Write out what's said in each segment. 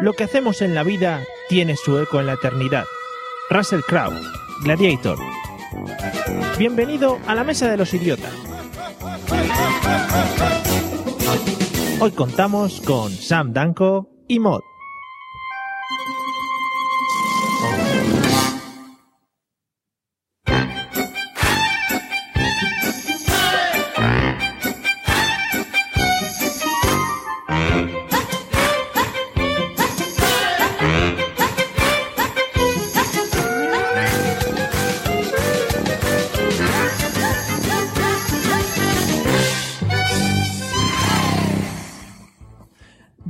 Lo que hacemos en la vida tiene su eco en la eternidad. Russell Crowe, Gladiator. Bienvenido a la Mesa de los Idiotas. Hoy contamos con Sam Danko y Mod.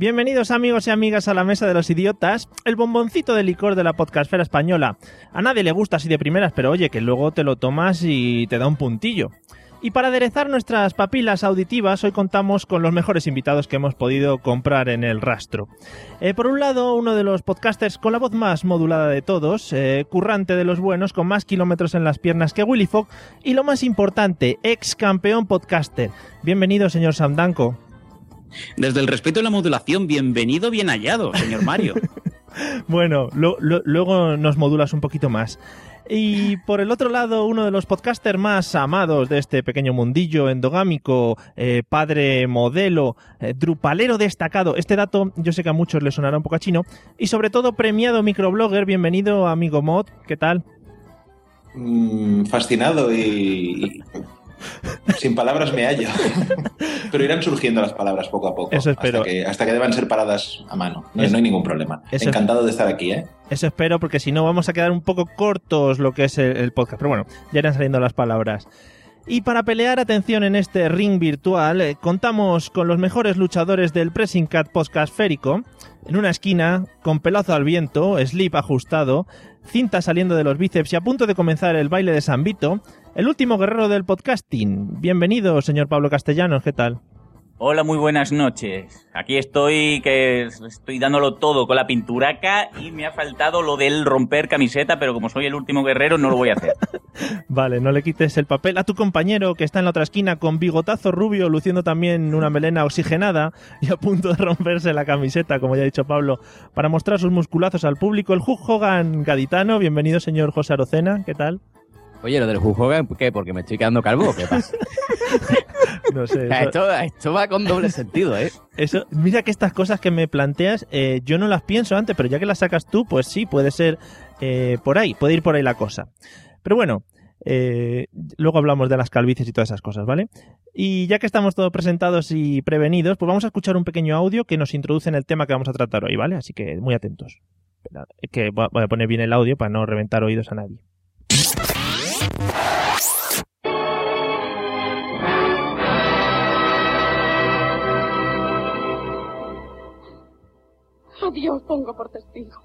Bienvenidos amigos y amigas a la Mesa de los Idiotas, el bomboncito de licor de la podcastfera española. A nadie le gusta así de primeras, pero oye, que luego te lo tomas y te da un puntillo. Y para aderezar nuestras papilas auditivas, hoy contamos con los mejores invitados que hemos podido comprar en el rastro. Eh, por un lado, uno de los podcasters con la voz más modulada de todos, eh, currante de los buenos, con más kilómetros en las piernas que Willy Fogg, y lo más importante, ex campeón podcaster. Bienvenido, señor Samdanko. Desde el respeto y la modulación, bienvenido, bien hallado, señor Mario. bueno, luego nos modulas un poquito más. Y por el otro lado, uno de los podcasters más amados de este pequeño mundillo endogámico, eh, padre modelo, eh, drupalero destacado. Este dato yo sé que a muchos les sonará un poco a chino. Y sobre todo premiado microblogger. Bienvenido, amigo Mod. ¿Qué tal? Mm, fascinado y, sin palabras me hallo. Pero irán surgiendo las palabras poco a poco. Eso espero. Hasta que, hasta que deban ser paradas a mano. No, hay ningún problema. Encantado de estar aquí, ¿eh? Eso espero, porque si no vamos a quedar un poco cortos lo que es el, podcast. Pero bueno, ya irán saliendo las palabras. Y para pelear, atención en este ring virtual, eh, contamos con los mejores luchadores del Pressing Cat Podcast Férico. En una esquina, con pelazo al viento, slip ajustado, cinta saliendo de los bíceps y a punto de comenzar el baile de San Vito, el último guerrero del podcasting. Bienvenido, señor Pablo Castellanos, ¿qué tal? Hola, muy buenas noches. Aquí estoy, que estoy dándolo todo con la pinturaca y me ha faltado lo del romper camiseta, pero como soy el último guerrero no lo voy a hacer. vale, no le quites el papel a tu compañero que está en la otra esquina con bigotazo rubio, luciendo también una melena oxigenada y a punto de romperse la camiseta, como ya ha dicho Pablo, para mostrar sus musculazos al público. El Hugh Hogan gaditano, bienvenido señor José Arocena, ¿qué tal? Oye, lo del Hulk ¿qué? ¿Porque me estoy quedando calvo? ¿Qué pasa? no sé. Esto, va con doble sentido, ¿eh? Eso, mira que estas cosas que me planteas, eh, yo no las pienso antes, pero ya que las sacas tú, pues sí, puede ser eh, por ahí, puede ir por ahí la cosa. Pero bueno, eh, luego hablamos de las calvicies y todas esas cosas, ¿vale? Y ya que estamos todos presentados y prevenidos, pues vamos a escuchar un pequeño audio que nos introduce en el tema que vamos a tratar hoy, ¿vale? Así que muy atentos. Que voy a poner bien el audio para no reventar oídos a nadie. Adiós pongo por testigo.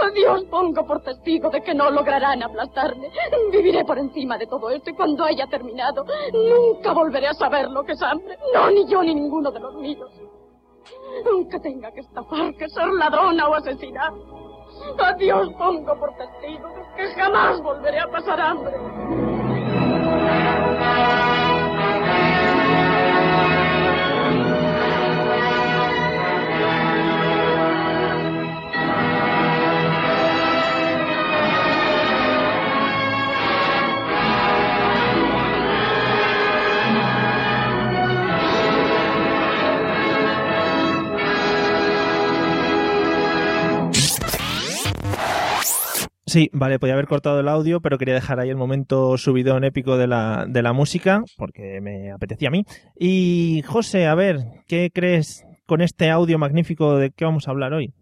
Adiós pongo por testigo de que no lograrán aplastarme. Viviré por encima de todo esto y cuando haya terminado, nunca volveré a saber lo que es hambre. No, ni yo ni ninguno de los míos. Aunque tenga que estafar, que ser ladrona o asesinar. Adiós pongo por testigo que jamás volveré a pasar hambre. Sí, vale, podía haber cortado el audio, pero quería dejar ahí el momento subidón épico de la, de la música, porque me apetecía a mí. Y José, a ver, ¿qué crees con este audio magnífico de qué vamos a hablar hoy?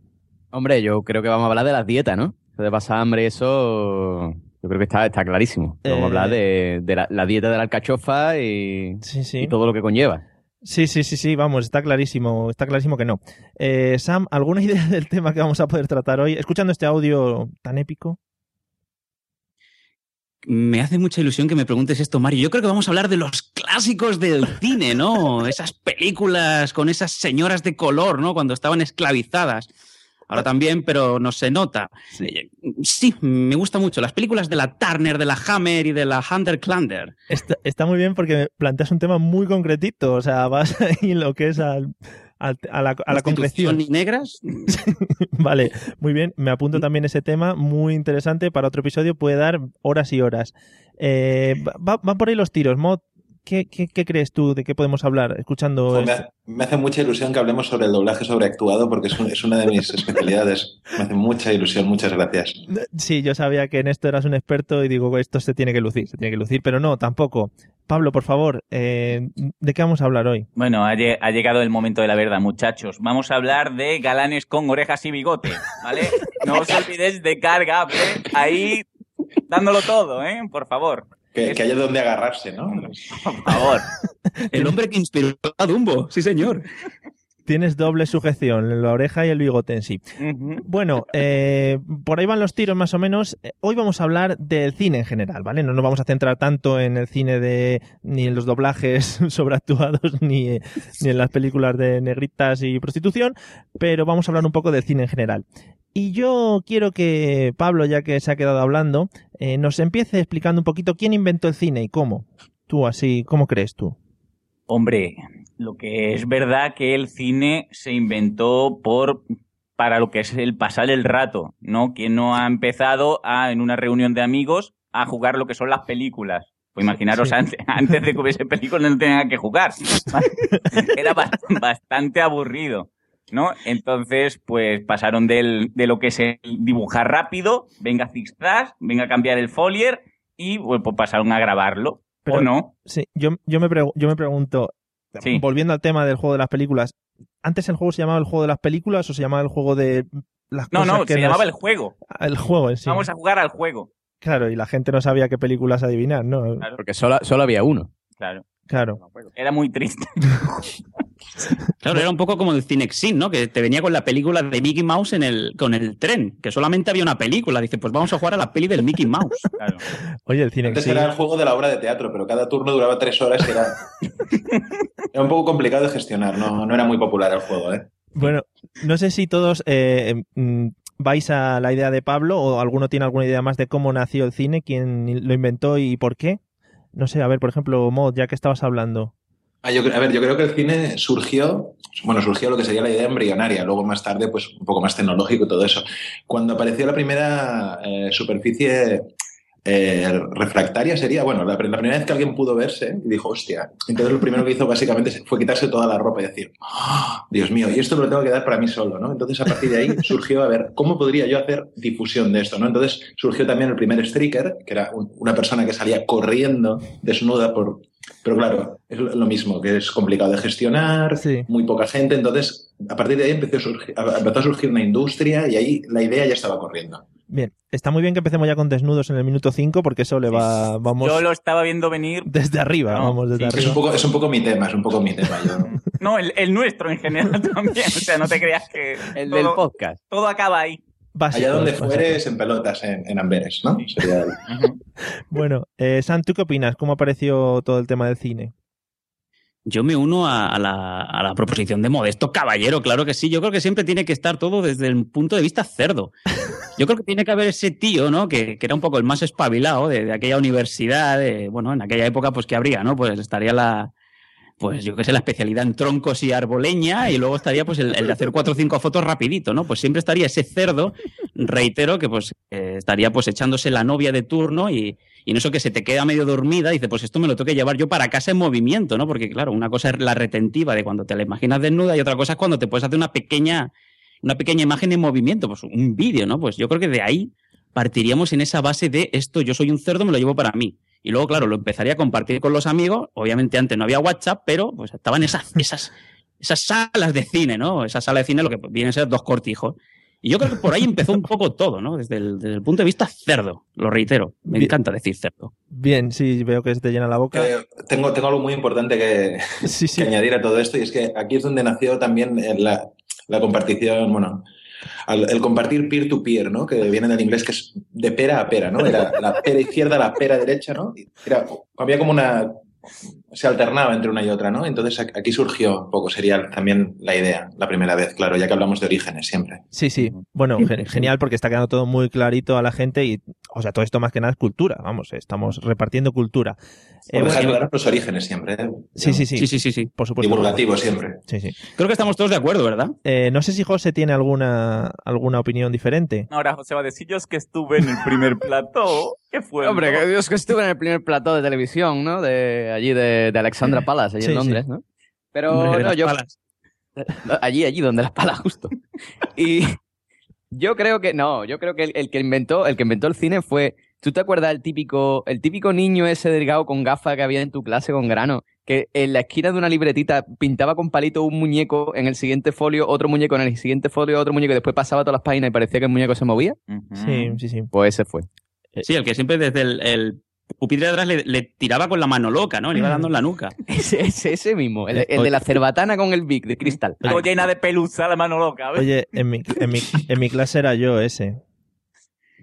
Hombre, yo creo que vamos a hablar de las dietas, ¿no? De pasar hambre, eso yo creo que está, está clarísimo. Vamos a hablar de, la, dieta de la alcachofa y, y todo lo que conlleva. Sí, sí, sí, sí, vamos, está clarísimo, está clarísimo que no. Eh, Sam, ¿alguna idea del tema que vamos a poder tratar hoy? Escuchando este audio tan épico. Me hace mucha ilusión que me preguntes esto, Mario. Yo creo que vamos a hablar de los clásicos del cine, ¿no? Esas películas con esas señoras de color, ¿no? Cuando estaban esclavizadas. Ahora también, pero no se nota. Eh, Sí, me gusta mucho. Las películas de la Turner, de la Hammer y de la Hunter Klander. Está, está muy bien porque planteas un tema muy concretito, o sea, vas ahí en lo que es al- al- a la, a la concreción. y negras. Vale, muy bien. Me apunto también ese tema, muy interesante para otro episodio. Puede dar horas y horas. Eh, va- va- van por ahí los tiros. Mod, ¿qué, qué, qué crees tú de qué podemos hablar escuchando Pues me, esto? ha- me hace mucha ilusión que hablemos sobre el doblaje sobreactuado porque es, un- es una de mis especialidades. Me hace mucha ilusión, muchas gracias. Sí, yo sabía que en esto eras un experto y digo, esto se tiene que lucir, se tiene que lucir, pero no, tampoco. Pablo, por favor, eh, ¿de qué vamos a hablar hoy? Bueno, ha, lle- ha llegado el momento de la verdad, muchachos. Vamos a hablar de galanes con orejas y bigote, ¿vale? No os olvidéis de cargable ahí dándolo todo, ¿eh? Por favor. Que, que haya donde agarrarse, ¿no? Por favor. El hombre que inspiró a Dumbo, sí señor. Tienes doble sujeción, la oreja y el bigote en sí. Bueno, eh, por ahí van los tiros más o menos. Eh, Hoy vamos a hablar del cine en general, ¿vale? No nos vamos a centrar tanto en el cine de ni en los doblajes sobreactuados ni, ni en las películas de negritas y prostitución, pero vamos a hablar un poco del cine en general. Y yo quiero que Pablo, ya que se ha quedado hablando, eh, nos empiece explicando un poquito quién inventó el cine y cómo. Tú así, ¿cómo crees tú? Hombre, lo que es verdad que el cine se inventó por para lo que es el pasar el rato, ¿no? Quien no ha empezado a, en una reunión de amigos a jugar lo que son las películas. Pues imaginaros Sí. antes, antes de que hubiese películas no tenían que jugar. Era bast- bastante aburrido, ¿no? Entonces, pues pasaron del, de lo que es el dibujar rápido, venga zigzag, venga a cambiar el folier y pues, pues, pasaron a grabarlo. Pero- ¿O no? Sí, yo, yo, me, pregu- yo me pregunto, Sí. volviendo al tema del juego de las películas, ¿antes el juego se llamaba el juego de las películas o se llamaba el juego de las No, cosas no, que se nos- llamaba el juego. el juego en sí? Vamos a jugar al juego. Claro, y la gente no sabía qué películas adivinar, ¿no? Claro. Porque solo, solo había uno. Claro. Claro. Era muy triste. Claro, era un poco como el Cinexin, ¿no? Que te venía con la película de Mickey Mouse en el, con el tren, que solamente había una película. Dice, pues vamos a jugar a la peli del Mickey Mouse. Claro. Oye, el cine Antes era el juego de la obra de teatro, pero cada turno duraba tres horas y era, era un poco complicado de gestionar. No, no era muy popular el juego, ¿eh? Bueno, no sé si todos eh, mm, vais a la idea de Pablo o alguno tiene alguna idea más de cómo nació el cine, quién lo inventó y por qué. No sé, a ver, por ejemplo, Mod, ya que estabas hablando. Ah, a ver, yo creo que el cine surgió, bueno, surgió lo que sería la idea embrionaria, luego más tarde, pues un poco más tecnológico todo eso. Cuando apareció la primera eh, superficie eh, refractaria sería, bueno, la, la primera vez que alguien pudo verse y dijo, hostia. Entonces lo primero que hizo básicamente fue quitarse toda la ropa y decir, "Ah, Dios mío, y esto me lo tengo que dar para mí solo, ¿no? Entonces a partir de ahí surgió, a ver, ¿cómo podría yo hacer difusión de esto, ¿no? Entonces surgió también el primer streaker, que era un- una persona que salía corriendo desnuda por... Pero claro, es lo mismo, que es complicado de gestionar, Sí. muy poca gente, entonces a partir de ahí empezó a, surgir, empezó a surgir una industria y ahí la idea ya estaba corriendo. Bien, está muy bien que empecemos ya con desnudos en el minuto 5 porque eso le va, vamos Yo lo estaba viendo venir. desde arriba, No, vamos desde sí, Es un, arriba. poco, es un poco mi tema, es un poco mi tema. Yo, No, el, el nuestro en general también. O sea, no te creas que El todo, del podcast. todo acaba ahí. Básicos, allá donde básicos. fueres, en pelotas, en, en Amberes, ¿no? Sería el- Bueno, eh, Sam, ¿tú qué opinas? ¿Cómo apareció todo el tema del cine? Yo me uno a, a la, a la proposición de Modesto Caballero, claro que sí. Yo creo que siempre tiene que estar todo desde el punto de vista cerdo. Yo creo que tiene que haber ese tío, ¿no? Que, que era un poco el más espabilado de, de aquella universidad, bueno, en aquella época, pues que habría, ¿no? Pues estaría la, pues yo qué sé, la especialidad en troncos y arboleña, y luego estaría pues el, de hacer cuatro o cinco fotos rapidito, ¿no? Pues siempre estaría ese cerdo, reitero, que pues eh, estaría pues echándose la novia de turno y, y en eso que se te queda medio dormida, dice, pues esto me lo tengo que llevar yo para casa en movimiento, ¿no? Porque claro, una cosa es la retentiva de cuando te la imaginas desnuda y otra cosa es cuando te puedes hacer una pequeña, una pequeña imagen en movimiento, pues un vídeo, ¿no? Pues yo creo que de ahí partiríamos en esa base de esto, yo soy un cerdo, me lo llevo para mí. Y luego, claro, lo empezaría a compartir con los amigos. Obviamente antes no había WhatsApp, pero pues estaban esas, esas, esas salas de cine, ¿no? Esa sala de cine lo que vienen a ser dos cortijos. Y yo creo que por ahí empezó un poco todo, ¿no? Desde el, desde el punto de vista cerdo, lo reitero. Me Bien. encanta decir cerdo. Bien, sí, veo que se te llena la boca. Eh, tengo, tengo algo muy importante que, Sí, sí. que añadir a todo esto y es que aquí es donde nació también eh, la, la compartición, bueno, el compartir peer-to-peer, ¿no? Que viene del inglés que es de pera a pera, ¿no? Era la pera izquierda, la pera derecha, ¿no? Era, había como una... Se alternaba entre una y otra, ¿no? Entonces aquí surgió un poco, sería también la idea, la primera vez, claro, ya que hablamos de orígenes siempre. Sí, sí. Bueno, gen- genial porque está quedando todo muy clarito a la gente y, o sea, todo esto más que nada es cultura. Vamos, estamos repartiendo cultura. Eh, Por dejar bueno, los orígenes siempre, ¿eh? sí, sí, sí, Sí, sí, sí, sí. Por supuesto. Divulgativo siempre. Sí, sí. Creo que estamos todos de acuerdo, ¿verdad? Eh, no sé si José tiene alguna, alguna opinión diferente. Ahora José va a decir, yo es que estuve en el primer plató, que fue... Hombre, ¿no? que Dios que estuve en el primer plató de televisión, ¿no? De allí de, de Alexandra Palace, allí Sí, en Londres, ¿no? Pero no, las yo palas. allí, allí donde las palas justo. Y yo creo que no, yo creo que el, el que inventó, el que inventó el cine fue, ¿tú te acuerdas el típico, el típico niño ese delgado con gafas que había en tu clase con grano? Que en la esquina de una libretita pintaba con palito un muñeco, en el siguiente folio otro muñeco, en el siguiente folio otro muñeco, y después pasaba todas las páginas y parecía que el muñeco se movía. Sí, sí, sí. Pues ese fue. Sí, el que siempre desde el, el pupitre de atrás le, le tiraba con la mano loca, ¿no? Le iba dando en la nuca. Ese, ese, ese mismo, el, el de la cerbatana con el Vic de cristal. Todo llena de pelusa, la mano loca. ¿ves? Oye, en mi, en mi, en mi clase era yo ese.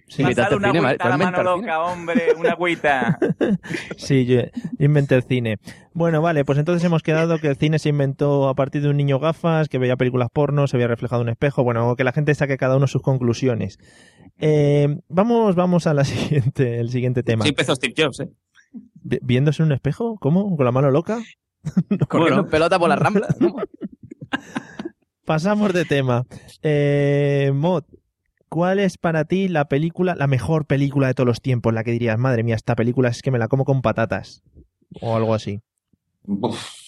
Sí, Me ha invitaste dado una cine, agüita a la ¿tú has mano loca, hombre, una agüita. Sí, yo inventé el cine. Bueno, vale, pues entonces hemos quedado que el cine se inventó a partir de un niño gafas, que veía películas porno, se veía reflejado en un espejo, bueno, que la gente saque cada uno sus conclusiones. Eh, vamos, vamos a la siguiente, el siguiente tema. Sí empezó Steve Jobs, ¿eh? Vi- ¿Viéndose en un espejo? ¿Cómo? ¿Con la mano loca? Corriendo Bueno. en pelota por la rambla. ¿no? Pasamos de tema. Eh, Mod, ¿cuál es para ti la película, la mejor película de todos los tiempos? La que dirías, madre mía, esta película es que me la como con patatas. O algo así. Uf.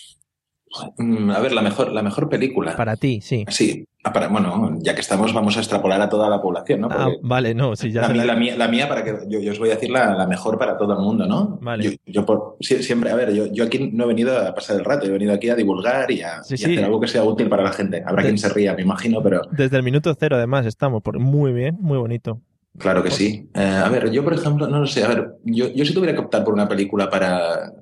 Mm, A ver, la mejor, la mejor película. Para ti, sí. Sí, ah, para, bueno, ya que estamos, vamos a extrapolar a toda la población, ¿no? Ah, vale, no, sí, ya la, mía, la- mía, la mía, para que yo, yo os voy a decir la, la mejor para todo el mundo, ¿no? Vale. Yo, yo por, sie- siempre, a ver, yo, yo aquí no he venido a pasar el rato, he venido aquí a divulgar y a, Sí, y a sí. hacer algo que sea útil para la gente. Habrá De- quien se ría, me imagino, pero Desde el minuto cero, además, estamos. Por... Muy bien, muy bonito. claro que sí. Eh, a ver, yo, por ejemplo, no lo sé, a ver, yo, yo si tuviera que optar por una película para,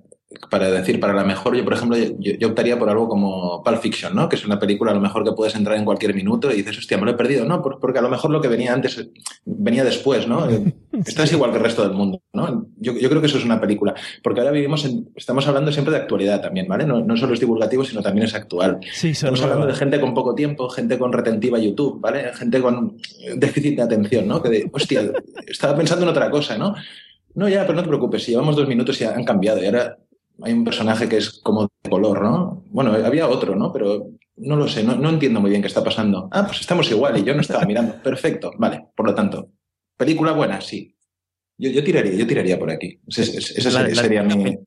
para decir para la mejor, yo, por ejemplo, yo, yo optaría por algo como Pulp Fiction, ¿no? Que es una película a lo mejor que puedes entrar en cualquier minuto y dices, hostia, me lo he perdido, ¿no? Por- Porque a lo mejor lo que venía antes venía después, ¿no? Eh, Estás igual que el resto del mundo, ¿no? Yo, yo creo que eso es una película. Porque ahora vivimos en, estamos hablando siempre de actualidad también, ¿vale? No, no solo es divulgativo, sino también es actual. Sí, Estamos hablando de gente con poco tiempo, gente con retentiva YouTube, ¿vale? Gente con déficit de atención, ¿no? Que de, hostia, estaba pensando en otra cosa, ¿no? No, ya, pero no te preocupes, si llevamos dos minutos y han cambiado y ahora hay un personaje que es como de color, ¿no? Bueno, había otro, ¿no? Pero no lo sé, no, no entiendo muy bien qué está pasando. Ah, pues estamos igual y yo no estaba mirando. Perfecto, vale, por lo tanto, película buena, sí. Yo, yo tiraría, yo tiraría por aquí. La- sería, la- mi...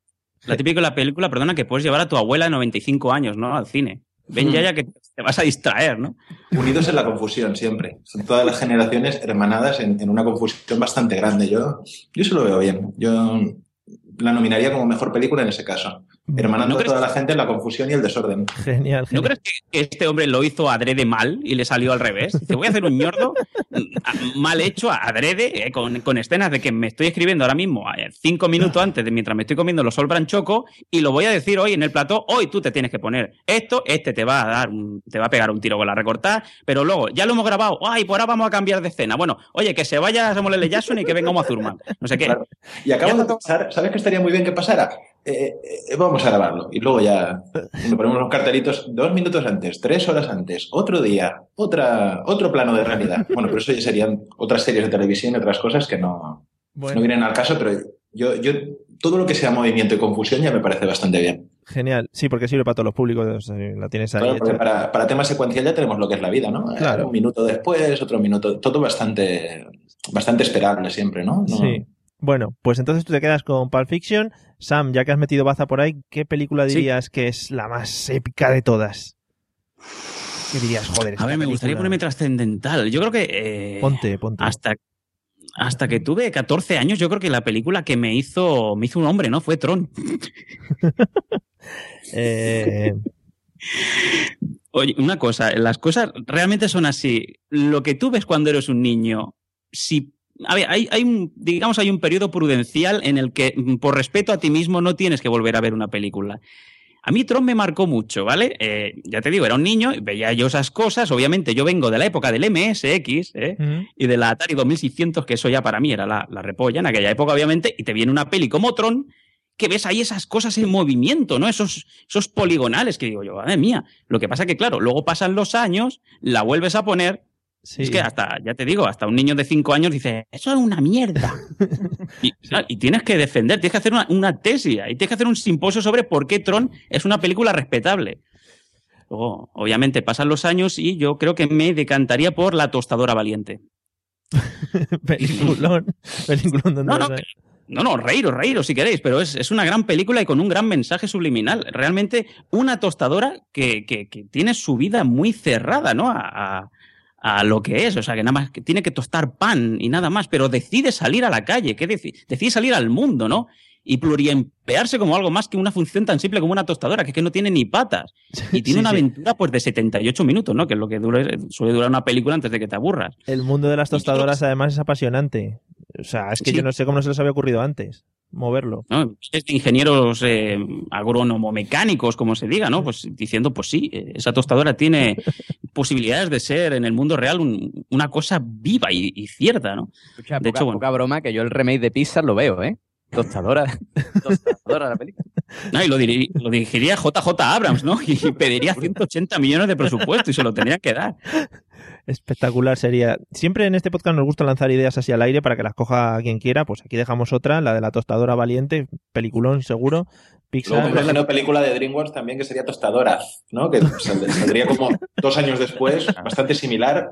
La típica de la película, perdona, que puedes llevar a tu abuela de 95 años, ¿no? Al cine. Ven Mm. ya, ya que te vas a distraer, ¿no? Unidos en la confusión siempre. Son todas las generaciones hermanadas en, en una confusión bastante grande. Yo, yo eso lo veo bien. Yo la nominaría como mejor película en ese caso. Hermanando ¿No a toda la gente en la confusión y el desorden. Genial, ¿No crees que, este hombre lo hizo adrede mal y le salió al revés? Dice, voy a hacer un ñordo mm, mal hecho, adrede, eh, con, con escenas de que me estoy escribiendo ahora mismo, eh, cinco minutos antes de mientras me estoy comiendo los Sol Choco, y lo voy a decir hoy en el plató, hoy tú te tienes que poner esto, este te va a dar, un- te va a pegar un tiro con la recortada, pero luego, ya lo hemos grabado, ay, pues ahora vamos a cambiar de escena. Bueno, oye, que se vaya Samuel L. Jackson y que venga Uma Thurman. No sé qué. Claro. Y acabo de pensar, ¿sabes qué estaría muy bien que pasara? Eh, eh, vamos a grabarlo. Y luego ya le ponemos los cartelitos dos minutos antes, tres horas antes, otro día, otra, otro plano de realidad. Bueno, pero eso ya serían otras series de televisión y otras cosas que no, Bueno, no vienen al caso, pero yo, yo todo lo que sea movimiento y confusión ya me parece bastante bien. genial. Sí, porque sirve para todos los públicos. eh, La tienes ahí Claro, para, para tema secuencial ya tenemos lo que es la vida, ¿no? Claro. Un minuto después, otro minuto, todo bastante, bastante esperable siempre, ¿no? No- Sí. Bueno, pues entonces tú te quedas con Pulp Fiction. Sam, ya que has metido baza por ahí, ¿qué película Sí. dirías que es la más épica de todas? ¿Qué dirías? Joder, A ver, me gustaría ponerme trascendental. Yo creo que... eh, Ponte, ponte. hasta, hasta que tuve 14 años, yo creo que la película que me hizo, me hizo un hombre, ¿no? Fue Tron. Eh, Oye, una cosa, las cosas realmente son así. lo que tú ves cuando eres un niño, si a ver, hay, hay un, digamos, hay un periodo prudencial en el que, mm, por respeto a ti mismo, no tienes que volver a ver una película. A mí Tron me marcó mucho, ¿vale? Eh, ya te digo, era un niño, veía yo esas cosas. Obviamente, yo vengo de la época del MSX ¿eh? Y de la Atari 2600, que eso ya para mí era la, la repolla en aquella época, obviamente, y te viene una peli como Tron que ves ahí esas cosas en movimiento, ¿no? Esos, esos poligonales que digo yo, madre mía. Lo que pasa que, claro, luego pasan los años, la vuelves a poner Sí. es que hasta, ya te digo, hasta un niño de 5 años dice, eso es una mierda. y, tienes que defender, tienes que hacer una, una tesis, y tienes que hacer un simposio sobre por qué Tron es una película respetable. Luego, obviamente, pasan los años y yo creo que me decantaría por La tostadora valiente. peliculón. Peliculón donde No, no, No, no, reíros, reíros si queréis, pero es, es una gran película y con un gran mensaje subliminal. Realmente una tostadora que, que- que tiene su vida muy cerrada, ¿no? A, a- a lo que es, o sea, que nada más que tiene que tostar pan y nada más, pero decide salir a la calle, que deci- decide salir al mundo, ¿no? Y pluriemplearse como algo más que una función tan simple como una tostadora, que es que no tiene ni patas. Y tiene Sí, una sí. aventura pues de 78 minutos, ¿no? Que es lo que dura- suele durar una película antes de que te aburras. El mundo de las tostadoras, además, es apasionante. O sea, es que Sí. yo no sé cómo no se les había ocurrido antes moverlo. ¿no? Es de ingenieros eh, agrónomo-mecánicos, como se diga, ¿no? Pues diciendo, pues sí, eh, esa tostadora tiene posibilidades de ser en el mundo real un- una cosa viva y, y cierta, ¿no? Escucha, De poca, hecho, bueno. poca broma que yo el remake de Pixar lo veo, ¿eh? Tostadora. Tostadora la película. No, y lo, diri- lo dirigiría JJ Abrams, ¿no? Y pediría 180 millones de presupuesto y se lo tendría que dar. Espectacular sería. Siempre en este podcast nos gusta lanzar ideas así al aire para que las coja quien quiera. Pues aquí dejamos otra, la de la tostadora valiente, peliculón seguro. Luego Pixar. me imagino película de DreamWorks también que sería Tostadora, ¿no? Que sald- saldría como dos años después, bastante similar,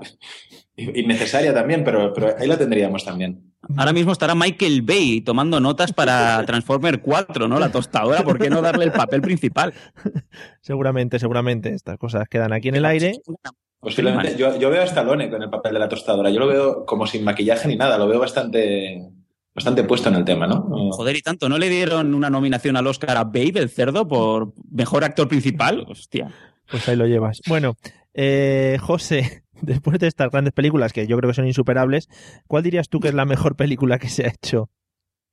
y- innecesaria también, pero, pero ahí la tendríamos también. Ahora mismo estará Michael Bay tomando notas para Transformer 4, ¿no? La tostadora, ¿por qué no darle el papel principal? Seguramente, seguramente. Estas cosas quedan aquí en el aire. Posiblemente, yo, yo veo a Stallone con el papel de la tostadora. Yo lo veo como sin maquillaje ni nada, lo veo bastante, bastante puesto en el tema, ¿no? Joder, y tanto, ¿no le dieron una nominación al Oscar a Babe, el cerdo, por mejor actor principal? Hostia. Pues ahí lo llevas. Bueno, eh, José, después de estas grandes películas que yo creo que son insuperables, ¿cuál dirías tú que es la mejor película que se ha hecho?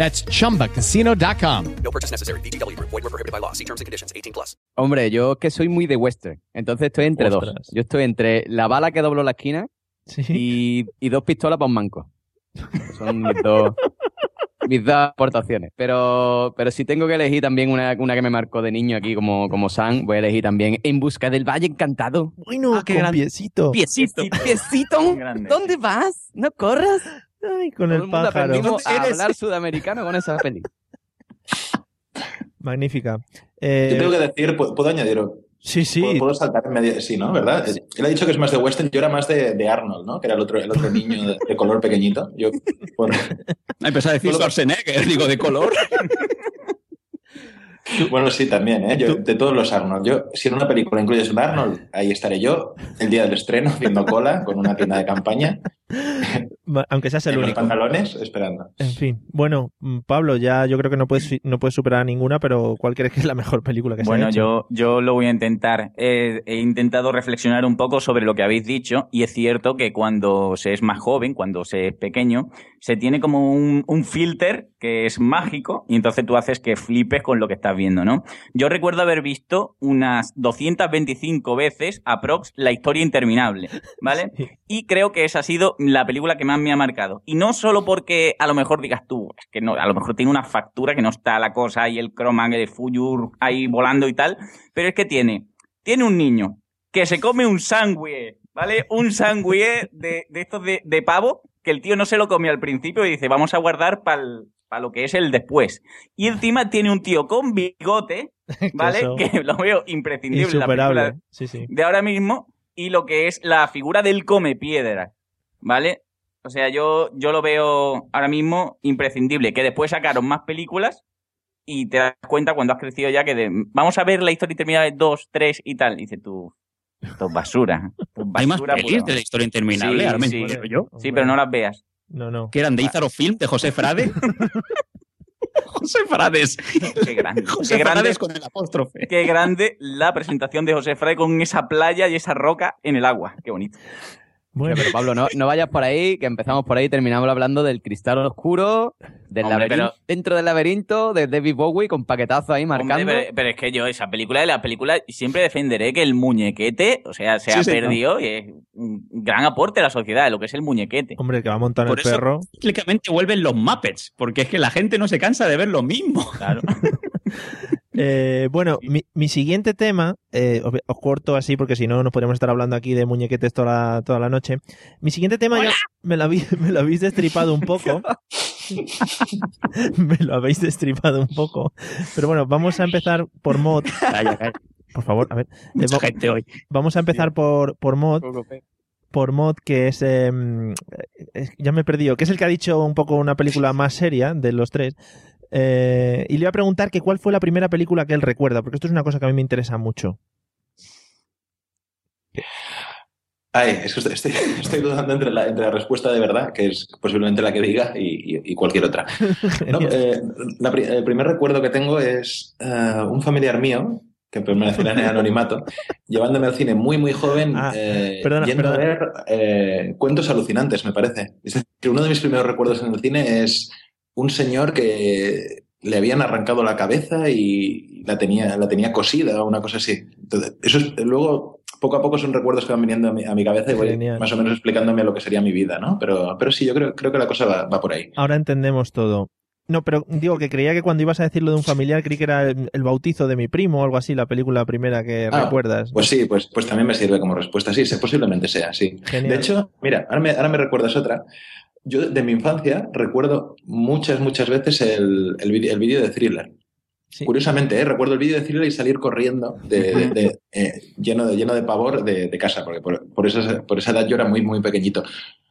That's chumbacasino.com. No purchase necessary. VGW Group. Void were prohibited by law. See terms and conditions. 18 plus. Hombre, yo que soy muy de western. Entonces estoy entre Ostras. dos. Yo estoy entre la bala que dobló la esquina Sí. y, y dos pistolas para un manco. Son mis dos, mis dos aportaciones. Pero, pero si tengo que elegir también una, una que me marcó de niño aquí como, como San, voy a elegir también En busca del Valle Encantado. Bueno, Ah, qué con gran- piecito. Piecito. Piecito, Grande. ¿dónde vas? No corras. Ay, con Todo el el mundo pájaro. aprendimos a ¿Eres? hablar sudamericano con esa peli. Magnífica. Eh, Yo tengo que decir, ¿puedo, puedo añadir? Sí, sí. ¿Puedo, puedo saltar en medio? Sí, ¿no? ¿Verdad? Él ha dicho que es más de western, yo era más de, de Arnold, ¿no? Que era el otro, el otro niño de, de color pequeñito. Yo, por- pensaba decir Schwarzenegger, digo, de color. bueno, sí, también, ¿eh? Yo, de todos los Arnold. Yo, si en una película incluyes un Arnold, ahí estaré yo, el día del estreno, haciendo cola, con una tienda de campaña, Aunque seas el en los único. pantalones, esperando. En fin. Bueno, mm, Pablo, ya yo creo que no puedes, no puedes superar a ninguna, pero ¿cuál crees que es la mejor película que se Bueno, ha hecho? yo, yo lo voy a intentar. Eh, he intentado reflexionar un poco sobre lo que habéis dicho y es cierto que cuando se es más joven, cuando se es pequeño, se tiene como un, un filter que es mágico y entonces tú haces que flipes con lo que estás viendo, ¿no? Yo recuerdo haber visto unas 225 veces aprox La historia interminable, ¿vale? Y creo que esa ha sido la película que más me ha marcado. Y no solo porque a lo mejor digas tú, es que no, a lo mejor tiene una factura que no está la cosa ahí, el croma de Fuyur ahí volando y tal, pero es que tiene, tiene un niño que se come un sándwich, ¿vale? Un sándwich de, de estos de, de pavo que el tío no se lo comió al principio y dice, vamos a guardar para lo que es el después. Y encima tiene un tío con bigote, ¿vale? que lo veo imprescindible en la película Sí, sí. de ahora mismo y lo que es la figura del come piedra, ¿vale? O sea, yo, yo lo veo ahora mismo imprescindible, que después sacaron más películas y te das cuenta cuando has crecido ya que de, vamos a ver la historia interminable 2, 3 y tal. Y dices tú, esto es basura. esto es Hay más pelis de la historia interminable, Sí, sí. yo. Sí, pero no las veas. No, no. Que eran de Izaro Film, de José Frade. José Frades. Qué grande. José Qué grande, Frades con el apóstrofe. qué grande la presentación de José Fray con esa playa y esa roca en el agua. Qué bonito. Bueno, Pero Pablo, no, no vayas por ahí, que empezamos por ahí y terminamos hablando del cristal oscuro, del Hombre, laberinto, pero- dentro del laberinto, de David Bowie con paquetazo ahí Hombre, marcando. pero, pero es que yo esa película de la película siempre defenderé que el muñequete, o sea, se Sí, ha perdido y es un gran aporte a la sociedad, lo que es el muñequete. hombre, que va a montar Por el eso- perro. Cíclicamente vuelven los Muppets, porque es que la gente no se cansa de ver lo mismo. Claro. Eh, bueno, mi, mi siguiente tema, eh, os, os corto así porque si no nos podríamos estar hablando aquí de muñequetes toda la, toda la noche. Mi siguiente tema ya me lo, habéis, me lo habéis destripado un poco. me lo habéis destripado un poco. Pero bueno, vamos a empezar por mod. Calla, calla. Por favor, a ver. Mucha va- gente hoy. vamos a empezar por, por mod. Por mod, que es, eh, es- Ya me he perdido. Que es el que ha dicho un poco una película más seria de los tres. Eh, y le voy a preguntar que cuál fue la primera película que él recuerda, porque esto es una cosa que a mí me interesa mucho. Ay, es que estoy, dudando entre la, entre la respuesta de verdad, que es posiblemente la que diga, y, y- y cualquier otra. No, eh, la el primer recuerdo que tengo es eh, un familiar mío, que permanecerá en el anonimato, llevándome al cine muy, muy joven, Ah, eh, perdona, yendo perdona. a ver eh, cuentos alucinantes, me parece. Es decir, uno de mis primeros recuerdos en el cine es un señor que le habían arrancado la cabeza y la tenía, la tenía cosida o una cosa así. Entonces, eso es, luego, poco a poco son recuerdos que van viniendo a mi, a mi cabeza y voy Genial. más o menos explicándome lo que sería mi vida, ¿no? Pero, pero sí, yo creo, creo que la cosa va, va por ahí. Ahora entendemos todo. No, pero digo que creía que cuando ibas a decirlo de un familiar, creí que era el, el bautizo de mi primo o algo así, la película primera que Ah, recuerdas. Pues sí, pues, pues también me sirve como respuesta. Sí, sí, posiblemente sea, sí. Genial. De hecho, mira, ahora me, ahora me recuerdas otra. Yo de mi infancia recuerdo muchas, muchas veces el, el el vídeo de Thriller. Sí. Curiosamente, ¿eh? recuerdo el vídeo de Thriller y salir corriendo de, de- de, eh, lleno, de, lleno de pavor de, de casa, porque por, por, esa, por esa edad yo era muy, muy pequeñito.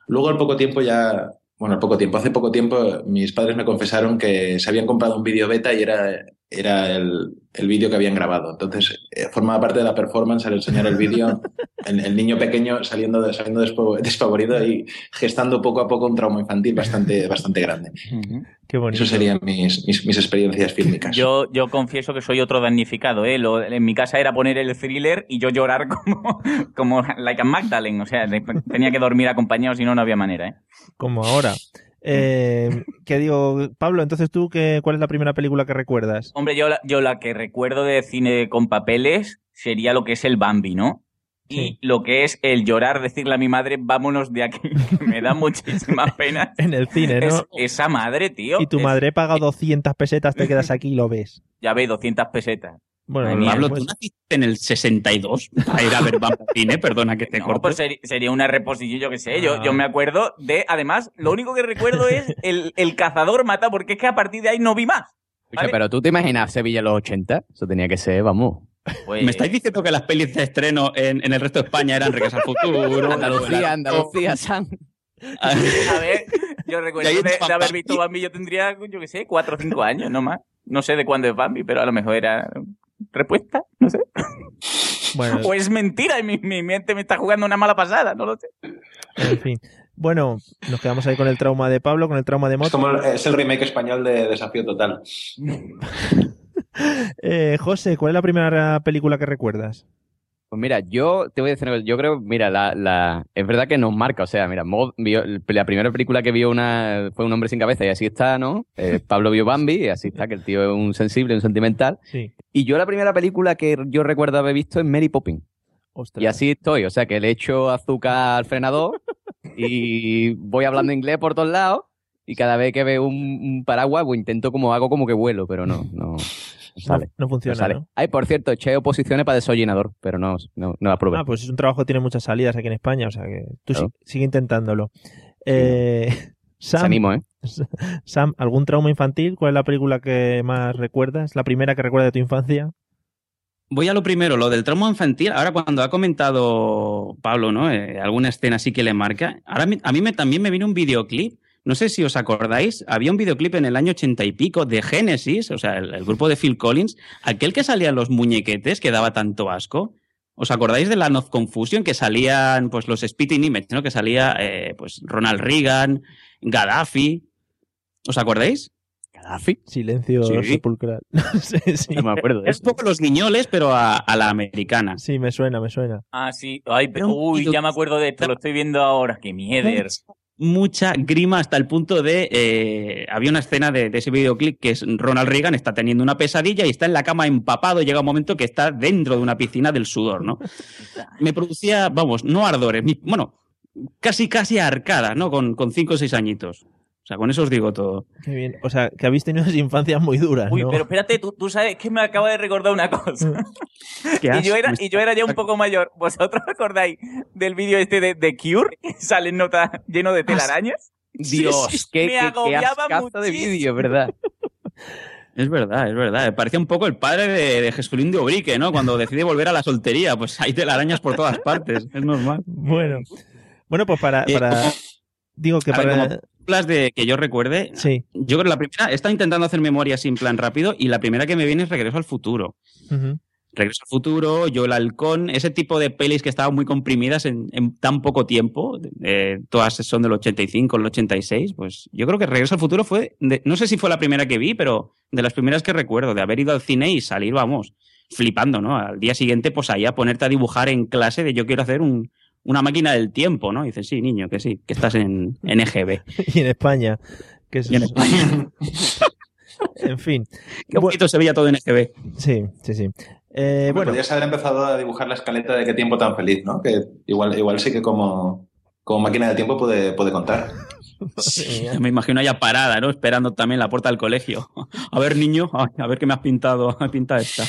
Luego al poco tiempo ya, bueno, al poco tiempo, hace poco tiempo mis padres me confesaron que se habían comprado un vídeo beta y era, era el, el vídeo que habían grabado. Entonces, eh, formaba parte de la performance al enseñar el vídeo, el, el niño pequeño saliendo, de- saliendo despavorido y gestando poco a poco un trauma infantil bastante, bastante grande. Qué bonito. Eso serían mis, mis, mis experiencias fílmicas. Yo, yo confieso que soy otro damnificado, ¿eh? Lo- en mi casa era poner el thriller y yo llorar como, como like a Magdalene. O sea, tenía que dormir acompañado, si no, no había manera, ¿eh? Como ahora. Eh, que digo, Pablo, entonces tú, qué, ¿cuál es la primera película que recuerdas? Hombre, yo la, yo la que recuerdo de cine con papeles sería lo que es el Bambi, ¿no? Sí. Y lo que es el llorar, decirle a mi madre, vámonos de aquí, que me da muchísima pena. En el cine, ¿no? Es- esa madre, tío. y tu es- madre he pagado 200 pesetas, te quedas aquí y lo ves. Ya ve, 200 pesetas. Bueno, mía, Pablo, pues- tú naciste en el 62 para ir a ver Bamba Cine, perdona que te No, corte. pues sería una reposición, yo qué sé. Yo, Ah. yo me acuerdo de, además, lo único que recuerdo es el, el cazador mata, porque es que a partir de ahí no vi más. ¿vale? pero tú te imaginas Sevilla en los 80? Eso tenía que ser, vamos. Pues- ¿Me estáis diciendo que las pelis de estreno en, en el resto de España eran Regreso al Futuro? Andalucía, Andalucía, San. A ver, yo recuerdo de, de haber visto Bambi, yo tendría, yo qué sé, cuatro o cinco años, no más. No sé de cuándo es Bambi, pero a lo mejor era respuesta, no sé. Bueno, O es mentira y mi, mi mente me está jugando una mala pasada, no lo sé. en fin. Bueno, nos quedamos ahí con el trauma de Pablo, con el trauma de Es Mot. como el, es el remake español de Desafío Total. Eh, José, ¿cuál es la primera película que recuerdas? Pues mira, yo te voy a decir. Yo creo, mira, la, la, es verdad que nos marca. O sea, mira, Mod vio, la primera película que vio una, fue Un hombre sin cabeza y así está, ¿no? Eh, Pablo vio Bambi y así está, que el tío es un sensible, un sentimental. Sí. Y yo la primera película que yo recuerdo haber visto es Mary Poppins. Ostras. Y así estoy. O sea, que le echo azúcar al frenador y voy hablando inglés por todos lados. Y cada vez que veo un, un paraguas, pues intento como hago como que vuelo, pero no, no sale. No, no funciona, No sale. ¿no? Ay, por cierto, eché oposiciones para desollinador, pero no, no, no aprobé. Ah, pues es un trabajo que tiene muchas salidas aquí en España, o sea que tú Claro. sí- sigue intentándolo. Eh, Se Sam, animo, ¿eh? Sam, ¿algún trauma infantil? ¿Cuál es la película que más recuerdas? ¿La primera que recuerdas de tu infancia? Voy a lo primero, lo del trauma infantil. Ahora, cuando ha comentado Pablo, ¿no? Eh, alguna escena así que le marca. Ahora a mí me, también me vino un videoclip. No sé si os acordáis, había un videoclip en el año ochenta y pico de Genesis, o sea, el, el grupo de Phil Collins, aquel que salían los muñequetes que daba tanto asco. ¿Os acordáis de la Noz Confusion que salían pues los Spitting Image, ¿no? Que salía eh, pues Ronald Reagan, Gaddafi. ¿Os acordáis? Gaddafi. Silencio Sí. sepulcral. sí, sí. No me acuerdo Es poco los guiñoles, pero a, a la americana. Sí, me suena, me suena. Ah, sí. Ay, pero, uy, ya me acuerdo de esto, lo estoy viendo ahora. ¡Qué mieder! Mucha grima hasta el punto de eh, había una escena de, de ese videoclip que es Ronald Reagan está teniendo una pesadilla y está en la cama empapado llega un momento que está dentro de una piscina del sudor no me producía vamos no ardores bueno casi casi arcadas no con, con cinco o seis añitos sea con eso os digo todo Qué bien. O sea, que habéis tenido infancias muy duras, Uy, ¿no? pero espérate, tú, tú sabes que me acaba de recordar una cosa. Qué y, yo era, y yo era ya un poco mayor. ¿Vosotros acordáis del vídeo este de, de Cure? Que sale en nota lleno de telarañas. Dios, Sí, sí, qué, me qué, qué agobiaba ascazo de vídeo, ¿verdad? Es verdad, es verdad. Parecía un poco el padre de, de Jesulín de Obrique, ¿no? Cuando decide volver a la soltería, pues hay telarañas por todas partes, es normal. Bueno. Bueno, pues para... Eh, para... como- Digo que a ver, para... como películas de que yo recuerde, Sí. yo creo que la primera, he estado intentando hacer memoria en plan rápido y la primera que me viene es Regreso al Futuro. Regreso al Futuro, Yo el Halcón, ese tipo de pelis que estaban muy comprimidas en, en tan poco tiempo, eh, todas son del 85, el 86, pues yo creo que Regreso al Futuro fue, de- no sé si fue la primera que vi, pero de las primeras que recuerdo, de haber ido al cine y salir, vamos, flipando, ¿no? Al día siguiente, pues ahí a ponerte a dibujar en clase de yo quiero hacer un, una máquina del tiempo, ¿no? Y dices, sí, niño, que sí, que estás en, en EGB. Y en España. Que es... Y en España. En fin. Qué bonito se veía todo en EGB. Sí, sí, sí. Eh, Bueno, bueno, podrías haber empezado a dibujar la escaleta de qué tiempo tan feliz, ¿no? Que igual, igual sí que como, como máquina del tiempo puede, puede contar. madre Me imagino ya parada, ¿no? Esperando también la puerta del colegio. A ver, niño, a ver qué me has pintado. Pinta esta.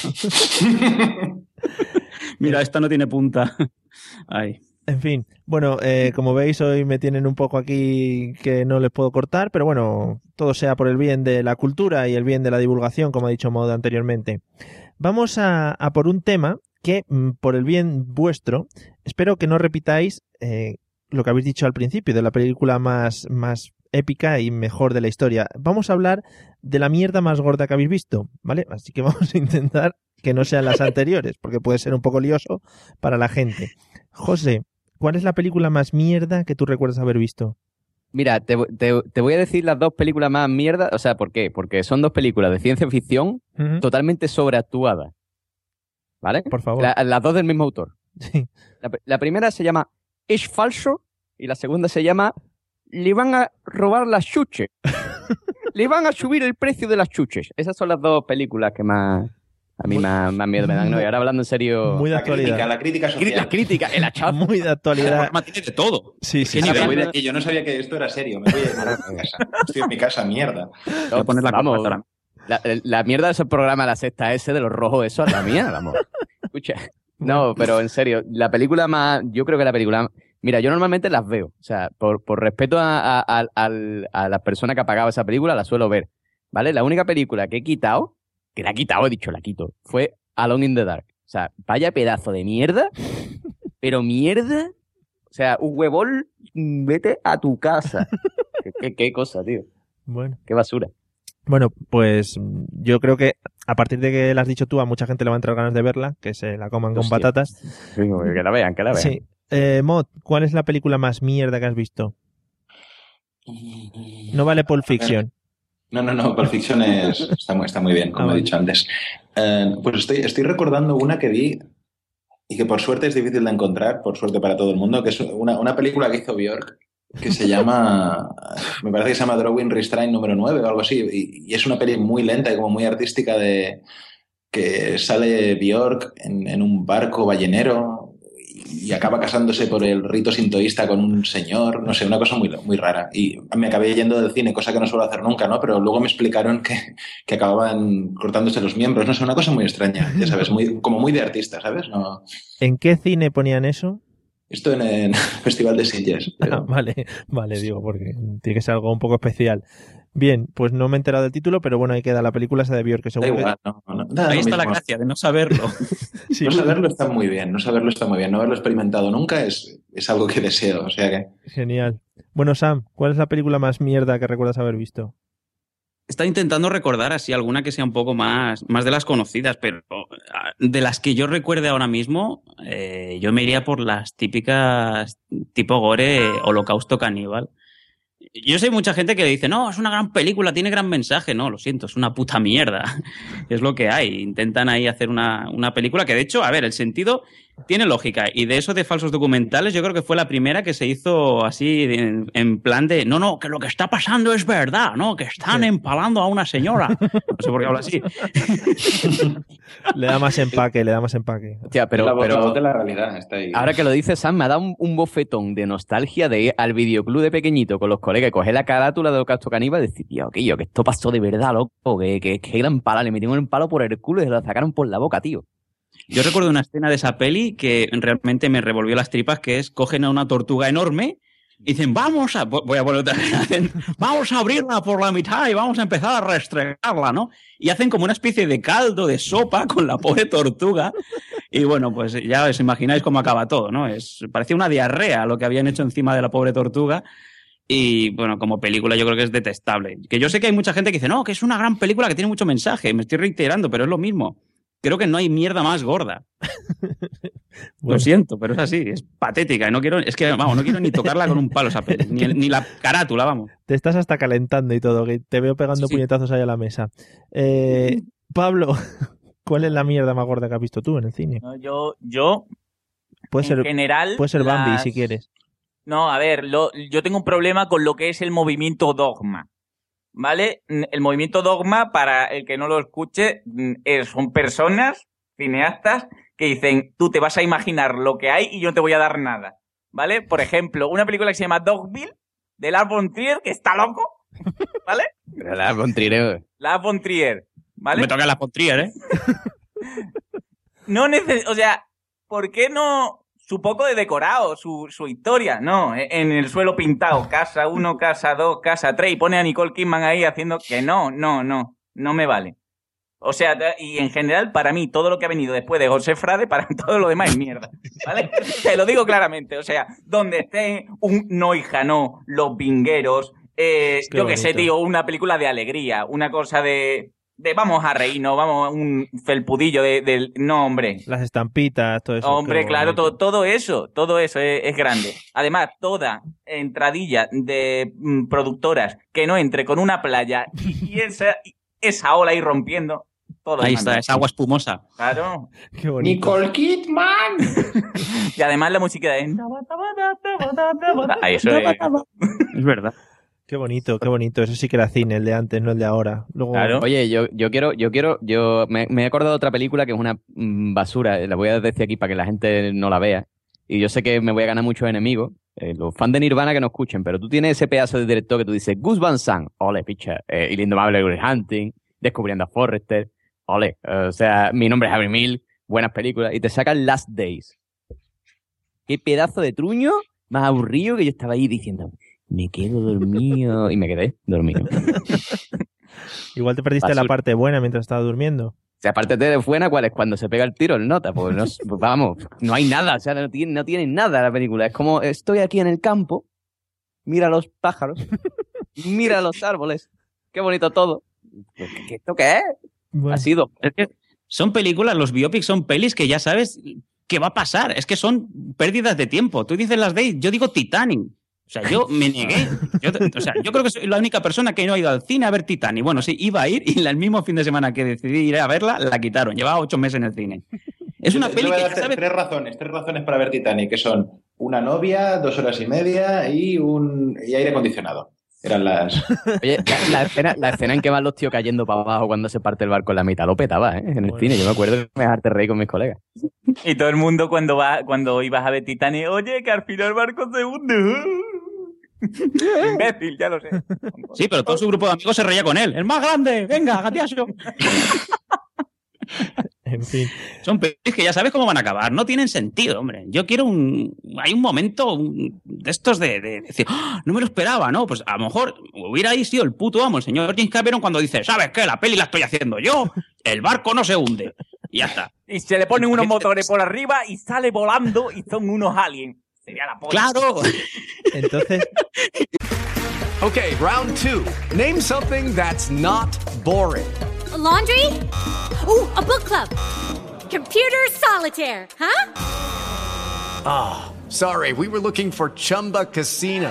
Mira, esta no tiene punta. Ay. En fin, bueno, eh, como veis hoy me tienen un poco aquí que no les puedo cortar, pero bueno, todo sea por el bien de la cultura y el bien de la divulgación, como ha dicho Mod anteriormente. Vamos a, a por un tema que, mm, por el bien vuestro, espero que no repitáis eh, lo que habéis dicho al principio de la película más, más épica y mejor de la historia. Vamos a hablar de la mierda más gorda que habéis visto, ¿vale? Así que vamos a intentar que no sean las anteriores, porque puede ser un poco lioso para la gente. José, ¿cuál es la película más mierda que tú recuerdas haber visto? Mira, te, te- te voy a decir las dos películas más mierda. O sea, ¿por qué? Porque son dos películas de ciencia ficción totalmente sobreactuadas. ¿Vale? Por favor. La- las dos del mismo autor. Sí. La, la primera se llama Es falso y la segunda se llama Le van a robar las chuches. Le van a subir el precio de las chuches. Esas son las dos películas que más a mí más, más miedo me dan. ¿no? Y ahora hablando en serio, Muy de La crítica, actualidad. la crítica social. la crítica, el hachazo. Muy de actualidad. programa tiene de todo. Sí, sí, ¿Qué sí. Voy de- yo no sabía que esto era serio. Me voy a, a mi casa. Estoy en mi casa, mierda. Voy a poner la Vamos. La, la mierda de esos programas, la sexta S de los rojos, eso es la mía, vamos. Escucha. No, pero en serio, la película más. Yo creo que la película. Mira, yo normalmente las veo. O sea, por, por respeto a, a, a- al- a la persona que ha pagado esa película, la suelo ver. ¿Vale? La única película que he quitado, que la he quitado, he dicho, la quito, fue Alone in the Dark. O sea, vaya pedazo de mierda, pero mierda. O sea, un huevón, vete a tu casa. ¿Qué, qué, qué cosa, tío. Bueno. Qué basura. Bueno, pues mm, yo creo que a partir de que la has dicho tú, a mucha gente le va a entrar ganas de verla, que se la coman con patatas. Que la vean, que la vean. Sí. Eh, Mod, ¿cuál es la película más mierda que has visto? No vale Pulp Fiction. No, no, no, Pulp Fiction es, está, muy, está muy bien, como Ah, he dicho antes. Eh, pues estoy, estoy recordando una que vi y que por suerte es difícil de encontrar, por suerte para todo el mundo, que es una, una película que hizo Bjork que se llama, me parece que se llama Drawing Restraint número 9 o algo así, y, y es una peli muy lenta y como muy artística de que sale Bjork en, en un barco ballenero y acaba casándose por el rito sintoísta con un señor, no sé, una cosa muy, muy rara. Y me acabé yendo del cine, cosa que no suelo hacer nunca, ¿no? Pero luego me explicaron que, que acababan cortándose los miembros, no sé, una cosa muy extraña, ya sabes, muy, como muy de artista, ¿sabes? No, ¿En qué cine ponían eso? esto en el Festival de Sitges. Ah, vale, vale, digo, porque tiene que ser algo un poco especial. Bien, pues no me he enterado del título, pero bueno, ahí queda la película esa de Björk, que Da seguro que- igual, no, Ahí está la gracia de no saberlo. Sí, No saberlo está muy bien, no saberlo está muy bien, no haberlo experimentado nunca es, es algo que deseo, o sea que... Genial. Bueno, Sam, ¿cuál es la película más mierda que recuerdas haber visto? Estaba intentando recordar así alguna que sea un poco más, más de las conocidas, pero ah, de las que yo recuerde ahora mismo, eh, yo me iría por las típicas tipo gore, holocausto caníbal. Yo sé mucha gente que dice, no, es una gran película, tiene gran mensaje. No, lo siento, es una puta mierda. Es lo que hay. Intentan ahí hacer una, una película que, de hecho, a ver, el sentido tiene lógica. Y de eso de falsos documentales, yo creo que fue la primera que se hizo así en, en plan de, no, no, que lo que está pasando es verdad, ¿no? Que están empalando a una señora. No sé por qué habla así. Le da más empaque, le da más empaque. Hostia, pero, la, voz, pero la voz de la realidad está ahí. ahora que lo dices, Sam, me ha dado un, un bofetón de nostalgia de ir al videoclub de pequeñito con los colegas y coger la carátula de Holocausto Caníbal y decir, tío, que yo, que esto pasó de verdad, loco, que, que, que eran palas, le metieron el palo por el culo y se lo sacaron por la boca, tío. Yo recuerdo una escena de esa peli que realmente me revolvió las tripas, que es cogen a una tortuga enorme y dicen, vamos a, voy a poner otra vamos a abrirla por la mitad y vamos a empezar a restregarla, ¿no? Y hacen como una especie de caldo, de sopa con la pobre tortuga. Y bueno, pues ya os imagináis cómo acaba todo, ¿no? Es, parecía una diarrea lo que habían hecho encima de la pobre tortuga. Y bueno, como película yo creo que es detestable. Que yo sé que hay mucha gente que dice, no, que es una gran película que tiene mucho mensaje. Me estoy reiterando, pero es lo mismo. Creo que no hay mierda más gorda. Bueno. Lo siento, pero es así, es patética. y No quiero, es que, vamos, no quiero ni tocarla con un palo esa peli, ni, la carátula, vamos. Te estás hasta calentando y todo, que te veo pegando Sí, sí. puñetazos ahí a la mesa. Eh, Pablo, ¿cuál es la mierda más gorda que has visto tú en el cine? No, yo, yo Puede en ser, general. puede ser Bambi las- si quieres. No, a ver, lo- yo tengo un problema con lo que es el movimiento dogma. ¿Vale? El movimiento dogma, para el que no lo escuche, es- son personas, cineastas, que dicen, tú te vas a imaginar lo que hay y yo no te voy a dar nada. ¿Vale? Por ejemplo, una película que se llama Dogville, de Lars von Trier, que está loco. ¿Vale? Pero la von Trier, Lars von Trier. ¿Vale? Me toca la Potrier, ¿eh? no neces o sea, ¿por qué no su poco de decorado, su, su historia? No, e- en el suelo pintado, casa 1, casa 2, casa 3, y pone a Nicole Kidman ahí haciendo que no, no, no, no me vale. O sea, y en general, para mí, todo lo que ha venido después de José Frade, para todo lo demás es mierda. ¿Vale? Te lo digo claramente. O sea, donde esté un Noijano, Los Vingueros, eh, Qué yo que sé, tío, una película de alegría, una cosa de, de vamos a reírnos, vamos a un felpudillo de, del... No, hombre. Las estampitas, todo eso. Hombre, claro, todo, todo eso, todo eso es, es grande. Además, toda entradilla de mm, productoras que no entre con una playa y, y esa, y esa ola ahí rompiendo, todo Ahí está, es agua espumosa. Claro. Qué bonito. Kidman. Y además la música de... Ahí eso es... Es verdad. Qué bonito, qué bonito. Eso sí que era cine, el de antes, no el de ahora. Luego, Claro. Oye, yo, yo quiero, yo quiero, yo me, me he acordado de otra película que es una mm, basura, la voy a decir aquí para que la gente no la vea. Y yo sé que me voy a ganar muchos enemigos, eh, los fans de Nirvana que no escuchen, pero tú tienes ese pedazo de director que tú dices, Gus Van Sant, ole, picha, eh, El Indomable Will Hunting, Descubriendo a Forrester, ole, eh, o sea, Mi nombre es Harry Milk, buenas películas, y te sacan Last Days. Qué pedazo de truño más aburrido que yo estaba ahí diciendo, me quedo dormido, y me quedé dormido. Igual te perdiste la parte buena mientras estaba durmiendo. O sea, aparte de buena, ¿cuál es? Cuando se pega el tiro el nota. Pues, no, pues vamos, no hay nada. O sea, no tiene, no tiene nada la película. Es como, estoy aquí en el campo, mira los pájaros, mira los árboles. Qué bonito todo. ¿Qué, qué- esto qué es? Bueno, Ha sido. Es que son películas, los biopics son pelis que ya sabes qué va a pasar. Es que son pérdidas de tiempo. Tú dices las de, yo digo Titanic. O sea, yo me negué. Yo, o sea, yo creo que soy la única persona que no ha ido al cine a ver Titanic. Bueno, sí, iba a ir y el mismo fin de semana que decidí ir a verla, la quitaron. Llevaba ocho meses en el cine. Es una Yo- yo peli que ya sabes- tres razones, tres razones para ver Titanic, que son una novia, dos horas y media y un y aire acondicionado. Eran las. Oye, la, la escena, la escena en que van los tíos cayendo para abajo cuando se parte el barco en la mitad lo petaba, ¿eh? En el Bueno. cine. Yo me acuerdo de me dejarte reír con mis colegas. Y todo el mundo cuando va, cuando ibas a ver Titanic, oye, que al final el barco se hunde. Imbécil, ya lo sé. Sí, pero todo su grupo de amigos se reía con él. ¡El más grande! ¡Venga, gatiaso! En fin. Son pelis que ya sabes cómo van a acabar. No tienen sentido, hombre. Yo quiero un. Hay un momento un- de estos de, de decir, "Ah, no me lo esperaba, ¿no? Pues a lo mejor hubiera ahí sido el puto amo, el señor James Cameron, cuando dice, ¿sabes qué? La peli la estoy haciendo yo. El barco no se hunde. Y ya está. Y se le ponen unos motores por arriba y sale volando y son unos aliens. Sería la polla. ¡Claro! Entonces, Okay, round two. Name something that's not boring. A laundry? Ooh, a book club. Computer solitaire, huh? Ah, sorry, we were looking for Chumba Casino.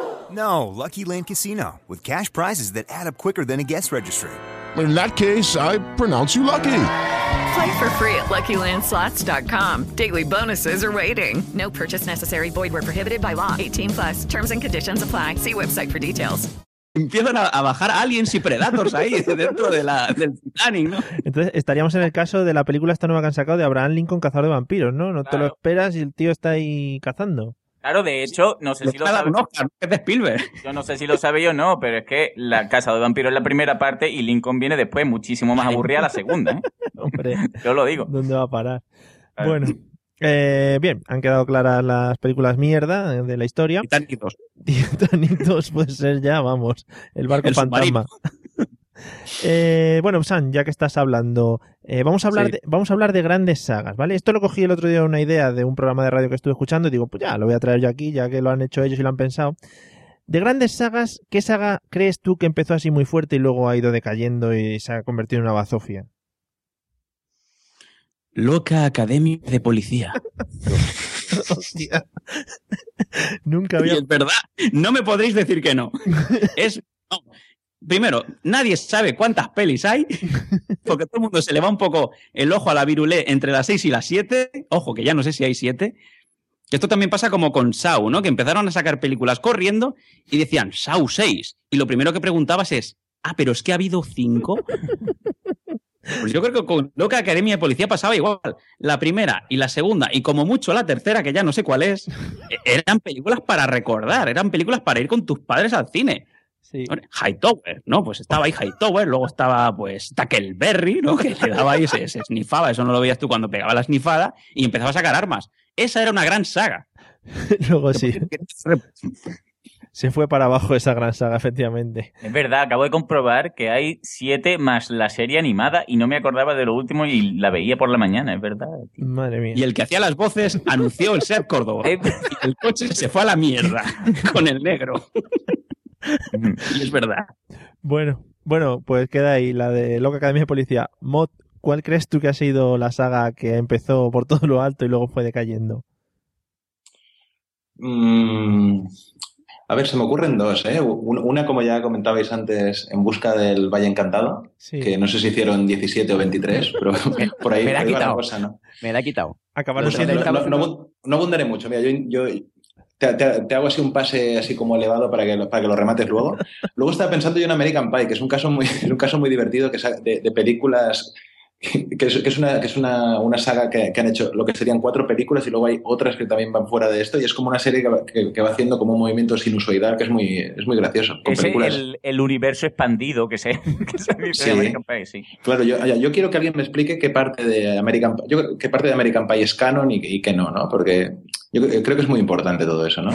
No, Lucky Land Casino, with cash prizes that add up quicker than a guest registry. In that case, I pronounce you lucky. Play for free at LuckyLandSlots.com. Daily bonuses are waiting. No purchase necessary. Void where prohibited by law. 18 plus. Terms and conditions apply. See website for details. Empiezan a, a bajar aliens y predators ahí dentro de la, del Titanic, ¿no? entonces estaríamos en el caso de la película esta nueva que han sacado de Abraham Lincoln Cazador de Vampiros, ¿no? No te lo Claro. esperas y el tío está ahí cazando. Claro, de hecho, no sé Le si lo que es de Spielberg. Yo no sé si lo sabe o no, pero es que La Casa de Vampiros es la primera parte y Lincoln viene después, muchísimo más aburrida la segunda. ¿eh? Hombre, Yo lo digo. ¿dónde va a parar? Bueno, eh, bien, han quedado claras las películas mierda eh, de la historia. Titanic 2. Titanic 2 puede ser ya, vamos, el barco El fantasma. Eh, bueno, San, ya que estás hablando, eh, vamos, a hablar Sí. de, vamos a hablar de grandes sagas, ¿vale? Esto lo cogí el otro día una idea de un programa de radio que estuve escuchando y digo, pues ya, lo voy a traer yo aquí, ya que lo han hecho ellos y lo han pensado. De grandes sagas, ¿qué saga crees tú que empezó así muy fuerte y luego ha ido decayendo y se ha convertido en una bazofia? Loca Academia de Policía. Hostia. Nunca Y había... es verdad, no me podréis decir que no. Es. no. Primero, nadie sabe cuántas pelis hay, porque todo el mundo se le va un poco el ojo a la virulé entre las 6 y las 7. Ojo, que ya no sé si hay 7. Que esto también pasa como con Sau, ¿no? Que empezaron a sacar películas corriendo y decían Sau 6. Y lo primero que preguntabas es, ah, pero es que ha habido 5. Pues yo creo que con Loca Academia de Policía pasaba igual. La primera y la segunda, y como mucho la tercera, que ya no sé cuál es, e- eran películas para recordar, eran películas para ir con tus padres al cine. Sí. Hightower, ¿no? Pues estaba ahí Hightower, luego estaba pues Tackleberry, ¿no? Que le daba ahí, se, se snifaba, eso no lo veías tú cuando pegaba la snifada y empezaba a sacar armas. Esa era una gran saga. luego sí, se fue para abajo esa gran saga, efectivamente. Es verdad, acabo de comprobar que hay siete más la serie animada y no me acordaba de lo último y la veía por la mañana, es verdad. tío. Madre mía. Y el que hacía las voces anunció el ser Córdoba. Y el coche se fue a la mierda con el negro. Y es verdad. Bueno, bueno, pues queda ahí la de Loca Academia de Policía. Mod, ¿cuál crees tú que ha sido la saga que empezó por todo lo alto y luego fue decayendo? Mm, a ver, se me ocurren dos, ¿eh? Un- Una, como ya comentabais antes, En busca del Valle Encantado, Sí. que no sé si hicieron 17 o 23, pero por ahí, Me la ha quitado. cosa, ¿no? Me la ha quitado. Acabaron No, siendo... no, no, no abun- no abundaré mucho. Mira, yo, yo te, te- te hago así un pase así como elevado para que, lo- para que lo remates luego. Luego estaba pensando yo en American Pie, que es un caso muy, un caso muy divertido que de, de películas que es, que es una, que es una, una saga que, que han hecho lo que serían cuatro películas y luego hay otras que también van fuera de esto y es como una serie que, va- que- que va haciendo como un movimiento sinusoidal que es muy, es muy gracioso. Con es películas... el, el universo expandido que se, que se dice Sí. de American Pie, sí. Claro, yo, yo quiero que alguien me explique qué parte de American, yo, qué parte de American Pie es canon y, y qué no, ¿no? Porque Yo cre- creo que es muy importante todo eso, ¿no?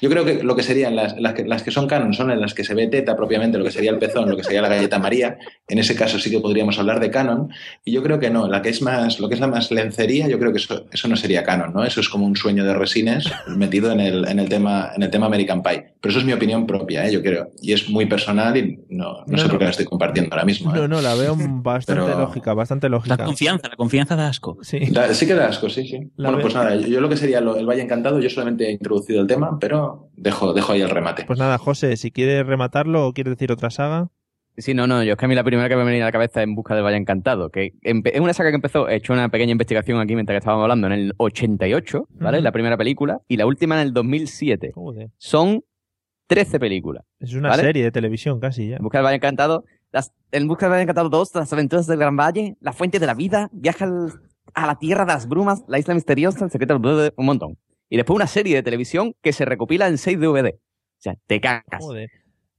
Yo creo que lo que serían las, las, que, las que son canon son en las que se ve teta propiamente, lo que sería el pezón, lo que sería la galleta María. En ese caso sí que podríamos hablar de canon. Y yo creo que no, la que es más, lo que es la más lencería, yo creo que eso, eso no sería canon, ¿no? Eso es como un sueño de resines metido en el, en el tema, en el tema American Pie. Pero eso es mi opinión propia, ¿eh? yo creo. Y es muy personal y no, no, No, sé no. por qué la estoy compartiendo ahora mismo. ¿eh? No, no, la veo bastante Pero- lógica, bastante lógica. La confianza, la confianza da asco. Sí. Da- sí que da asco, sí, sí. La bueno, pues nada, yo, yo lo que sería lo- el Valle Encantado, yo solamente he introducido el tema, pero dejo, dejo ahí el remate. Pues nada, José, si quieres rematarlo o quieres decir otra saga. Sí, no, no, yo es que a mí la primera que me venía a la cabeza es En busca del Valle Encantado, que es una saga que empezó, he hecho una pequeña investigación aquí mientras que estábamos hablando, en el 88, ¿vale? La primera película, y la última en el 2007. Joder. Son 13 películas. Es una ¿Vale? serie de televisión casi ya. En busca del Valle Encantado, las, En busca del Valle Encantado 2, Las aventuras del Gran Valle, La fuente de la vida, Viaja al- a la tierra de las brumas, La isla misteriosa, El secreto del un montón. Y después una serie de televisión que se recopila en 6 DVD. O sea, te cagas. Joder.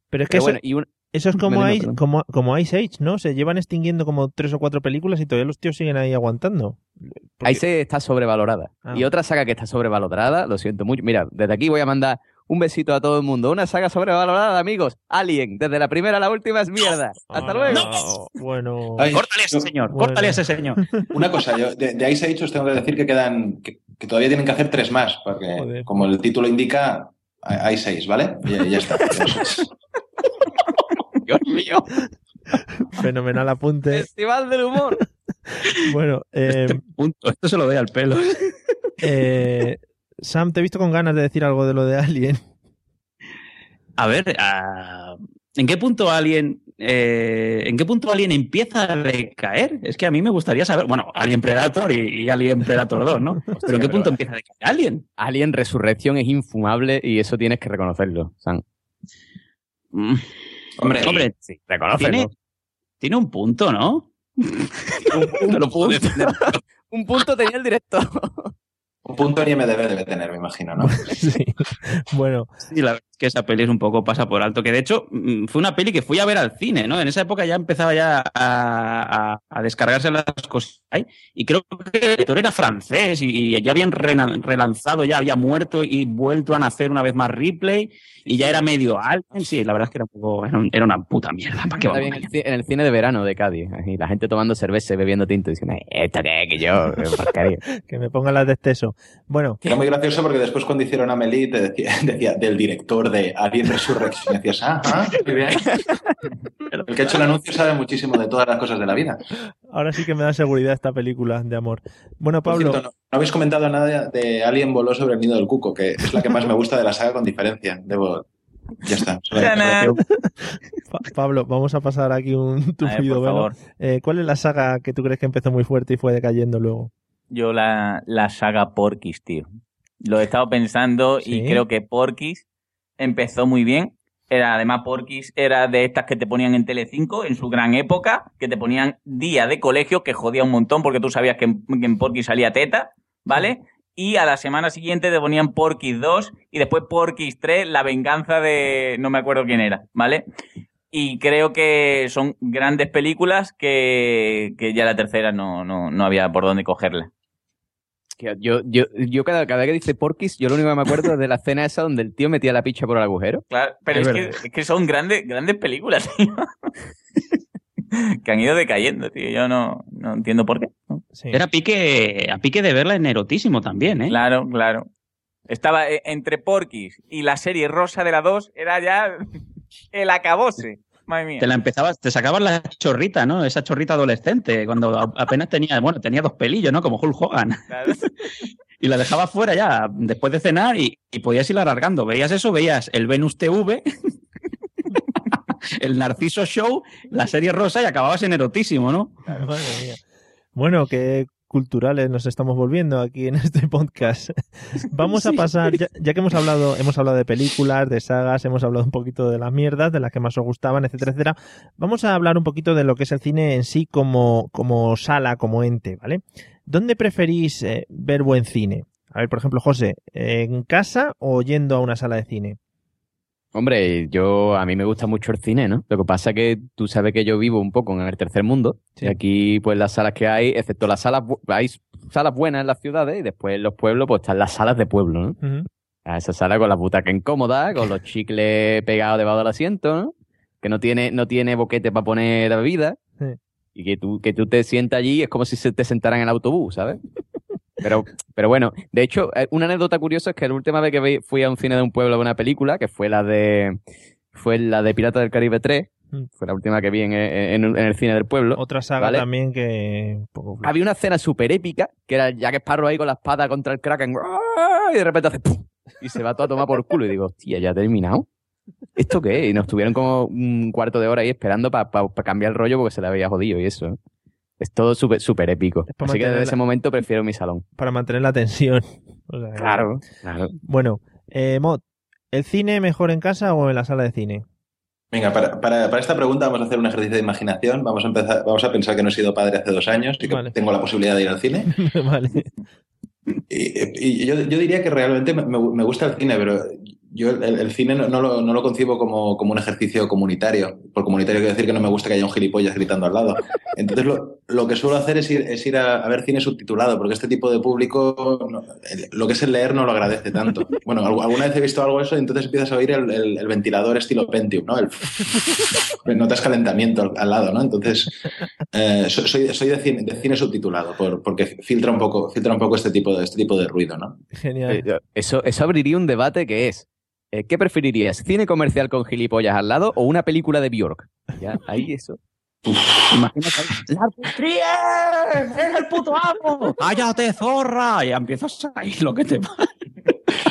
Pero es que Pero eso, bueno, y un- eso es como, Ice, como, como Ice Age, ¿no? Se llevan extinguiendo como tres o cuatro películas y todavía los tíos siguen ahí aguantando. Ahí se está sobrevalorada. Ah. Y otra saga que está sobrevalorada, lo siento mucho. Mira, desde aquí voy a mandar un besito a todo el mundo. Una saga sobrevalorada, amigos. Alien, desde la primera a la última es mierda. Hasta luego. Ah, Bueno. Ay, Córtale a ese señor, Bueno. córtale a ese señor. Una cosa, yo de, de Ice Age os tengo que decir que quedan, que, que todavía tienen que hacer tres más, porque Joder. como el título indica, hay seis, ¿vale? Y ya, ya está. Dios mío. Fenomenal apunte. Festival del humor. Bueno, eh, Punto. Esto se lo doy al pelo. eh, Sam, te he visto con ganas de decir algo de lo de Alien. A ver, ah, ¿en qué punto alguien eh, ¿en qué punto Alien empieza a decaer? Es que a mí me gustaría saber, bueno, Alien Predator y, y Alien Predator 2, ¿no? Pero ¿en qué punto empieza a decaer Alien? Alien Resurrección es infumable y eso tienes que reconocerlo, Sam. Mm, Hombre, Hombre, Sí, reconócelo. tiene, tiene un punto, ¿no? Un, un punto. un punto tenía el director. Un punto en IMDB debe tener, me imagino, ¿no? Sí. Bueno, Sí, la verdad que esa peli es un poco pasa por alto. Que de hecho mm, fue una peli que fui a ver al cine, ¿no? En esa época ya empezaba ya a, a- a descargarse las cosas. ahí. Y creo que el director era francés y, y ya habían relanzado, ya había muerto y vuelto a nacer una vez más Ripley y ya era medio Alien. Sí, la verdad es que era, un poco, era, un- era una puta mierda. ¿Para qué vamos en el, en el cine de verano de Cádiz. Y la gente tomando cerveza y bebiendo tinto diciendo, "Eh, ¿esto qué? Que yo, qué porquería". que me pongan las de exceso. Bueno, Era muy gracioso porque después cuando hicieron Amelie te decía, decía del director de Alien Resurrection. Y decías, ah, ah, qué bien. El que ha hecho el anuncio sabe muchísimo de todas las cosas de la vida. ahora sí que me da seguridad esta película de amor. Bueno, Pablo, cierto, no, no habéis comentado nada de Alien voló sobre el nido del cuco, que es la que más me gusta de la saga con diferencia. Debo... Ya está. Pablo, vamos a pasar aquí un tupido por velo. favor. Eh, ¿Cuál es la saga que tú crees que empezó muy fuerte y fue decayendo luego? Yo la, la saga Porky's, tío. Lo he estado pensando Sí. y creo que Porky's empezó muy bien. Era, además, Porky's era de estas que te ponían en Telecinco en su gran época, que te ponían día de colegio, que jodía un montón porque tú sabías que en, que en salía teta, ¿vale? Y a la semana siguiente te ponían Porky's 2 y después Porky's 3, la venganza de... no me acuerdo quién era, ¿vale? Y creo que son grandes películas que, que ya la tercera no, no, no había por dónde cogerla. Yo, yo, yo cada, cada vez que dice Porky's, yo lo único que me acuerdo es de la escena esa donde el tío metía la picha por el agujero. Claro, pero Es es, que, es que son grandes, grandes películas, tío. que han ido decayendo, tío. Yo no, no entiendo por qué. ¿no? Sí. Era pique, a pique de verla en erotísimo también, ¿eh? Claro, claro. Estaba eh, entre Porky's y la serie Rosa de la 2, era ya el acabose. Madre mía. Te la empezabas, te sacabas la chorrita, ¿no? Esa chorrita adolescente, cuando apenas tenía, bueno, tenía dos pelillos, ¿no? Como Hulk Hogan. Claro. Y la dejabas fuera ya, después de cenar, y, y podías ir alargando. Veías eso, veías el Venus TV, el Narciso Show, la serie rosa, y acababas en erotísimo, ¿no? Madre mía. Bueno, qué culturales nos estamos volviendo aquí en este podcast. Vamos a pasar, ya, ya que hemos hablado, hemos hablado de películas, de sagas, hemos hablado un poquito de las mierdas, de las que más os gustaban, etcétera, etcétera. Vamos a hablar un poquito de lo que es el cine en sí como, como sala, como ente, ¿vale? ¿Dónde preferís eh, ver buen cine? A ver, por ejemplo, José, ¿en casa o yendo a una sala de cine? Hombre, yo a mí me gusta mucho el cine, ¿no? Lo que pasa es que tú sabes que yo vivo un poco en el tercer mundo. Y aquí, pues las salas que hay, excepto las salas, hay salas buenas en las ciudades y después en los pueblos, pues están las salas de pueblo, ¿no? Ujú. A esa sala con las butacas incómodas, con los chicles pegados debajo del asiento, ¿no? Que no tiene, no tiene boquete para poner la bebida. Sí. Y que tú, que tú te sientas allí es como si se te sentaran en el autobús, ¿sabes? Pero, pero bueno, de hecho, eh, una anécdota curiosa es que la última vez que fui a un cine de un pueblo a ver una película, que fue la de fue la de Piratas del Caribe 3, Mm. fue la última que vi en, en- en el cine del pueblo. Otra saga ¿vale? también que... poco. Había una escena súper épica, que era Jack Sparrow ahí con la espada contra el Kraken, ¡ah! y de repente hace ¡pum! y se va todo a tomar por culo. Y digo, hostia, ¿ya ha terminado? ¿Esto qué? es? Y nos tuvieron como un cuarto de hora ahí esperando para cambiar el rollo porque se le había jodido y eso. Es todo súper súper épico. Así que desde ese momento prefiero mi salón. Para mantener la tensión. O sea, Claro, claro. Bueno, eh, Mod, ¿el cine mejor en casa o en la sala de cine? Venga, para, para- para esta pregunta vamos a hacer un ejercicio de imaginación. Vamos a empezar, vamos a pensar que no he sido padre hace dos años y que Vale. tengo la posibilidad de ir al cine. vale. Y, y yo, yo diría que realmente me, me- me gusta el cine, pero yo el, el cine no, no lo, no lo concibo como, como un ejercicio comunitario. Por comunitario quiero decir que no me gusta que haya un gilipollas gritando al lado. Entonces lo, lo que suelo hacer es ir, es ir a, a ver cine subtitulado, porque este tipo de público no- el- lo que es el leer no lo agradece tanto. Bueno, al- alguna vez he visto algo eso y entonces empiezas a oír el, el- el ventilador estilo Pentium, ¿no? El, notas calentamiento al, al lado, ¿no? Entonces eh, so- soy, soy de, cine, de cine subtitulado, por- porque filtra un poco, filtra un poco este tipo de, este tipo de ruido, ¿no? Genial. Eh, Eso, eso abriría un debate que es, eh, ¿qué preferirías? ¿Cine comercial con gilipollas al lado o una película de Bjork? Ya, ahí eso. Imagínate ahí, ¡Lars Trier! ¡Es el puto amo! ¡Cállate, zorra! Y empiezas ahí lo que te va.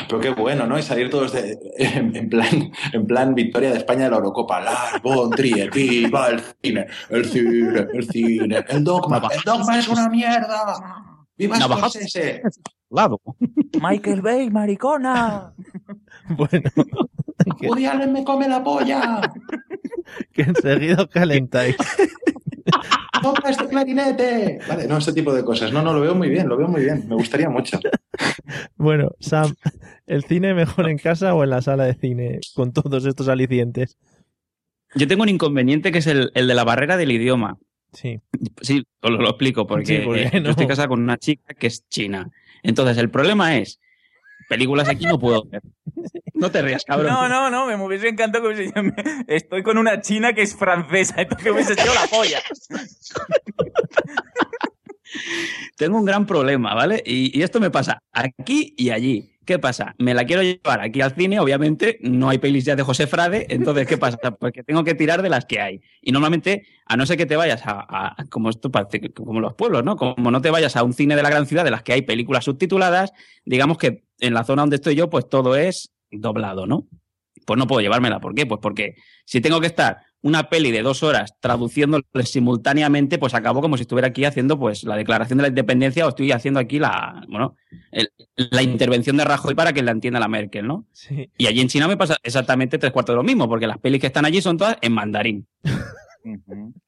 Pero qué bueno, ¿no? Y salir todos de, en, en plan, en plan victoria de España de la Eurocopa. Lars von Trier, viva el cine, el cine, el cine, el dogma, el dogma es una mierda. ¡Viva Scorsese! Lado. Michael Bay, maricona. Bueno, Woody Allen me come la polla. que enseguida os calentáis. ¡Toca este clarinete! Vale, no, este tipo de cosas. No, no, lo veo muy bien, lo veo muy bien. Me gustaría mucho. Bueno, Sam, ¿el cine mejor en casa o en la sala de cine con todos estos alicientes? Yo tengo un inconveniente que es el, el de la barrera del idioma. Sí. Sí, os lo, lo explico, porque, Sí, porque eh, no. yo estoy casado con una chica que es china. Entonces, el problema es, películas aquí no puedo ver. No te rías, cabrón. No, no, no, me hubiese encantado que hubiese Estoy con una china que es francesa, entonces hubiese hecho la polla. Tengo un gran problema, ¿vale? Y, y esto me pasa aquí y allí. ¿Qué pasa? Me la quiero llevar aquí al cine, obviamente no hay pelis ya de José Frade, entonces ¿qué pasa? Porque tengo que tirar de las que hay. Y normalmente, a no ser que te vayas a, a- como esto parece como los pueblos, ¿no? Como no te vayas a un cine de la gran ciudad de las que hay películas subtituladas, digamos que en la zona donde estoy yo, pues todo es doblado, ¿no? Pues no puedo llevármela. ¿Por qué? Pues porque si tengo que estar una peli de dos horas traduciéndole simultáneamente, pues acabo como si estuviera aquí haciendo pues la declaración de la independencia o estoy haciendo aquí la, bueno, el- la intervención de Rajoy para que la entienda la Merkel, ¿no? Sí. Y allí en China me pasa exactamente tres cuartos de lo mismo, porque las pelis que están allí son todas en mandarín.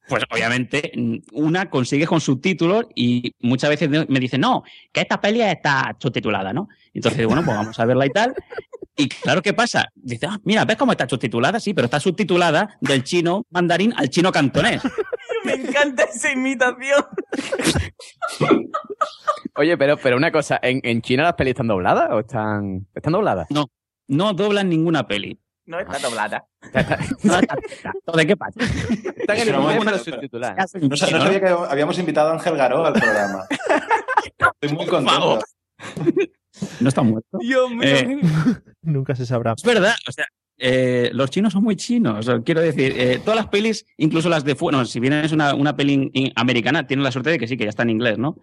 Pues obviamente mm, una consigue con subtítulos y muchas veces me dicen, no, que esta peli está subtitulada, ¿no? Entonces, bueno, pues vamos a verla y tal. Y claro, ¿qué pasa? Dice, ah, mira, ¿ves cómo está subtitulada? Sí, pero está subtitulada del chino mandarín al chino cantonés. Me encanta esa imitación. Oye, pero, pero una cosa, ¿en, en China las pelis están dobladas o están, están dobladas? No, no doblan ninguna peli. No está doblada. ¿De qué pasa? Están en el. No, sa- no sabía que habíamos invitado a Ángel Garó al programa. Estoy muy contento. No está muerto. Dios mío. Eh, Nunca se sabrá. Es verdad, o sea, eh, los chinos son muy chinos. quiero decir, eh, todas las pelis, incluso las de fuera, no, si bien es una, una peli in- in- americana, tienen la suerte de que sí, que ya está en inglés, ¿no?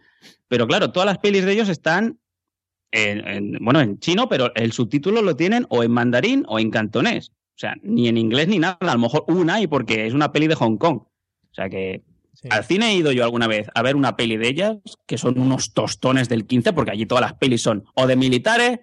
Pero claro, todas las pelis de ellos están en, en- bueno, en chino, pero el subtítulo lo tienen o en mandarín o en cantonés. O sea, ni en inglés ni nada. A lo mejor una y porque es una peli de Hong Kong. O sea que al cine he ido yo alguna vez a ver una peli de ellas, que son unos tostones del 15, porque allí todas las pelis son o de militares,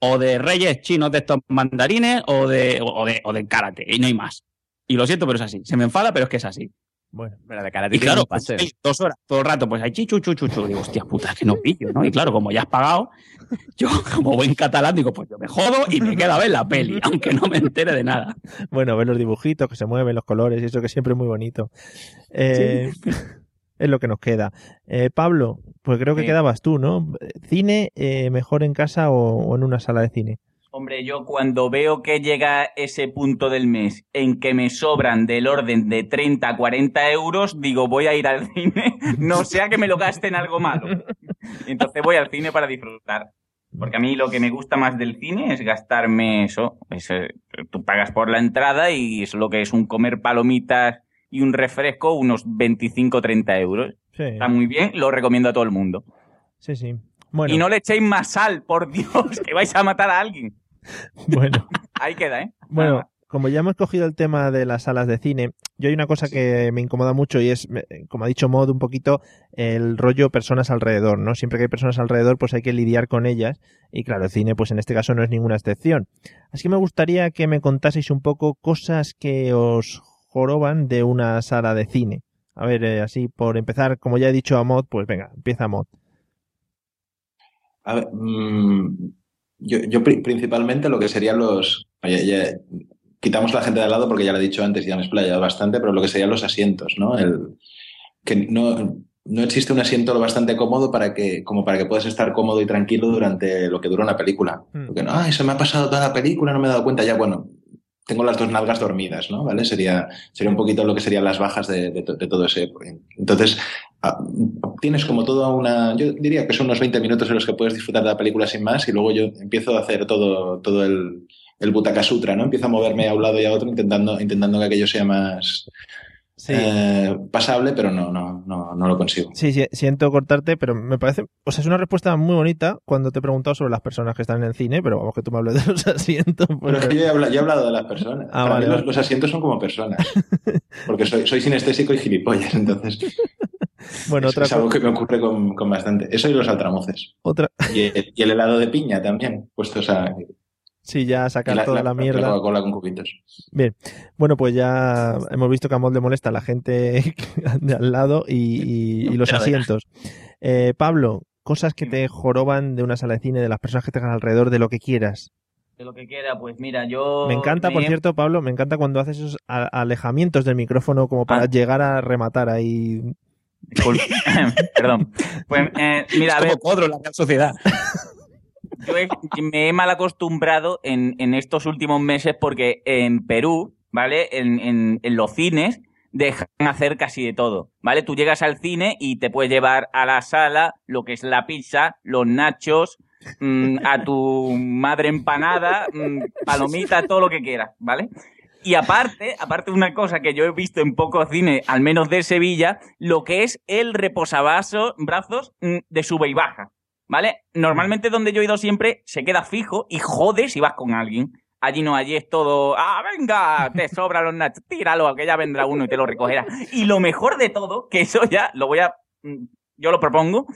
o de reyes chinos de estos mandarines, o de, o de, o de karate, y no hay más. Y lo siento, pero es así. Se me enfada, pero es que es así. Bueno. Pero de cara Y claro, pues, dos horas, todo el rato, pues ahí chichu, chuchu, chuchu. Digo, hostia puta, que no pillo, ¿no? Y claro, como ya has pagado, yo como buen catalán digo, pues yo me jodo y me quedo a ver la peli, aunque no me entere de nada. Bueno, ver los dibujitos que se mueven, los colores y eso que siempre es muy bonito. Eh, Es lo que nos queda. Eh, Pablo, pues creo que Sí. quedabas tú, ¿no? ¿Cine eh, mejor en casa o, o en una sala de cine? Hombre, yo cuando veo que llega ese punto del mes en que me sobran del orden de 30 a 40 euros, digo, voy a ir al cine, no sea que me lo gaste en algo malo. Entonces voy al cine para disfrutar. Porque a mí lo que me gusta más del cine es gastarme eso. es, tú pagas por la entrada y es lo que es un comer palomitas y un refresco, unos 25 o 30 euros. Sí. Está muy bien, lo recomiendo a todo el mundo. Sí, sí. Bueno, Y no le echéis más sal, por Dios, que vais a matar a alguien. bueno. Ahí queda, ¿eh? Bueno, como ya hemos cogido el tema de las salas de cine, yo hay una cosa que me incomoda mucho y es, como ha dicho Mod, un poquito el rollo personas alrededor, ¿no? Siempre que hay personas alrededor, pues hay que lidiar con ellas y claro, el cine, pues en este caso no es ninguna excepción. Así que me gustaría que me contaseis un poco cosas que os joroban de una sala de cine. A ver, eh, así por empezar, como ya he dicho a Mod, pues venga, empieza Mod. A ver, mm, yo, yo pri- principalmente lo que serían los. ya- quitamos la gente de al lado porque ya lo he dicho antes y ya me he explayado bastante, pero lo que serían los asientos, ¿no? El, que no, no existe un asiento lo bastante cómodo para que, como para que puedas estar cómodo y tranquilo durante lo que dura una película. Porque no, ay, se me ha pasado toda la película, no me he dado cuenta. Ya, bueno, tengo las dos nalgas dormidas, ¿no? ¿Vale? Sería, sería un poquito lo que serían las bajas de, de to- de todo ese. Entonces, ah, tienes como toda una. Yo diría que son unos 20 minutos en los que puedes disfrutar de la película sin más, y luego yo empiezo a hacer todo, todo el, el Butaka Sutra, ¿no? Empiezo a moverme a un lado y a otro intentando, intentando que aquello sea más. eh, pasable, pero no, no, no, no lo consigo. Sí, sí, siento cortarte, pero me parece, o sea, es una respuesta muy bonita cuando te he preguntado sobre las personas que están en el cine, pero vamos que tú me hables de los asientos. Pero es que yo he hablado, yo he hablado de las personas. Ah, Para vale, mí los, vale. los asientos son como personas. Porque soy, soy sinestésico y gilipollas, entonces Bueno, es, otra es algo cosa- que me ocurre con, con bastante. Eso y los altramuces. Otra, Y el, y el helado de piña también, puestos a sí, ya sacar la, toda la, mierda. Coca-Cola con cubitos. Bien, bueno, pues ya hemos visto que a Mod le molesta a la gente de al lado y, y- y los asientos. Eh, Pablo, cosas que te joroban de una sala de cine, de las personas que tengan alrededor, de lo que quieras. De lo que quiera, pues mira, yo. Me encanta, por cierto, Pablo, me encanta cuando haces esos alejamientos del micrófono como Ah. para llegar a rematar ahí. Perdón. Pues eh, mira, a Es ver. como Codro la Real Sociedad. Yo he- me he mal acostumbrado en, en estos últimos meses porque en Perú, ¿vale? En, en- en los cines dejan hacer casi de todo, ¿vale? Tú llegas al cine y te puedes llevar a la sala lo que es la pizza, los nachos, mm, a tu madre empanada, mm, palomitas, todo lo que quieras, ¿vale? Y aparte, aparte de una cosa que yo he visto en pocos cines, al menos de Sevilla, lo que es el reposabrazos brazos mm, de sube y baja. ¿Vale? Normalmente donde yo he ido siempre se queda fijo y jode si vas con alguien. Allí no, allí es todo, ah, venga, te sobran los nachos, tíralo, que ya vendrá uno y te lo recogerá. Y lo mejor de todo, que eso ya lo voy a, mm, yo lo propongo,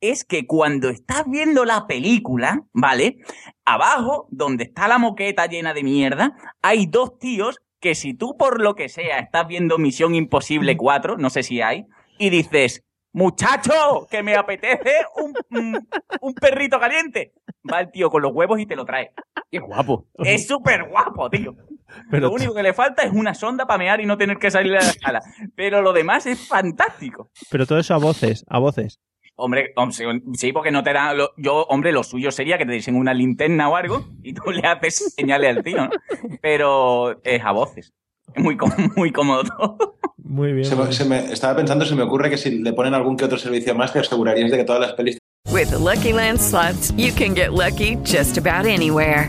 es que cuando estás viendo la película, ¿vale? Abajo, donde está la moqueta llena de mierda, hay dos tíos que si tú por lo que sea estás viendo Misión Imposible 4, no sé si hay, y dices, muchacho, que me apetece un, un- un perrito caliente. Va el tío con los huevos y te lo trae. Qué guapo. Es súper guapo, tío. Pero lo único que le falta es una sonda para mear y no tener que salir de la sala. Pero lo demás es fantástico. Pero todo eso a voces, a voces. Hombre, hom- sí, porque no te da. lo- yo, hombre, lo suyo sería que te dicen una linterna o algo y tú le haces señales al tío, ¿no? Pero es a voces. Es muy, muy cómodo todo. Muy bien. Se me- se me- estaba pensando, se me ocurre que si le ponen algún que otro servicio más, te asegurarías de que todas las pelis With the Lucky Land slots, you can get lucky just about anywhere.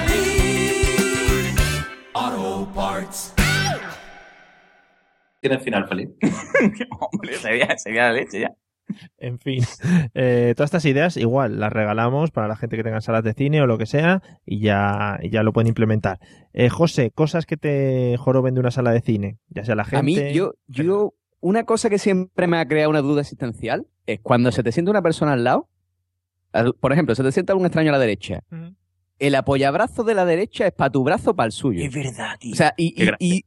Tiene final feliz. Hombre, sería, sería la leche ya. En fin, eh, todas estas ideas igual las regalamos para la gente que tenga salas de cine o lo que sea y ya, y ya lo pueden implementar. Eh, José, cosas que te joroben de una sala de cine, ya sea la gente... A mí, yo, yo, una cosa que siempre me ha creado una duda existencial es cuando se te siente una persona al lado, por ejemplo, se te sienta un extraño a la derecha, el apoyabrazo de la derecha es para tu brazo o para el suyo. Es verdad, tío. O sea, y.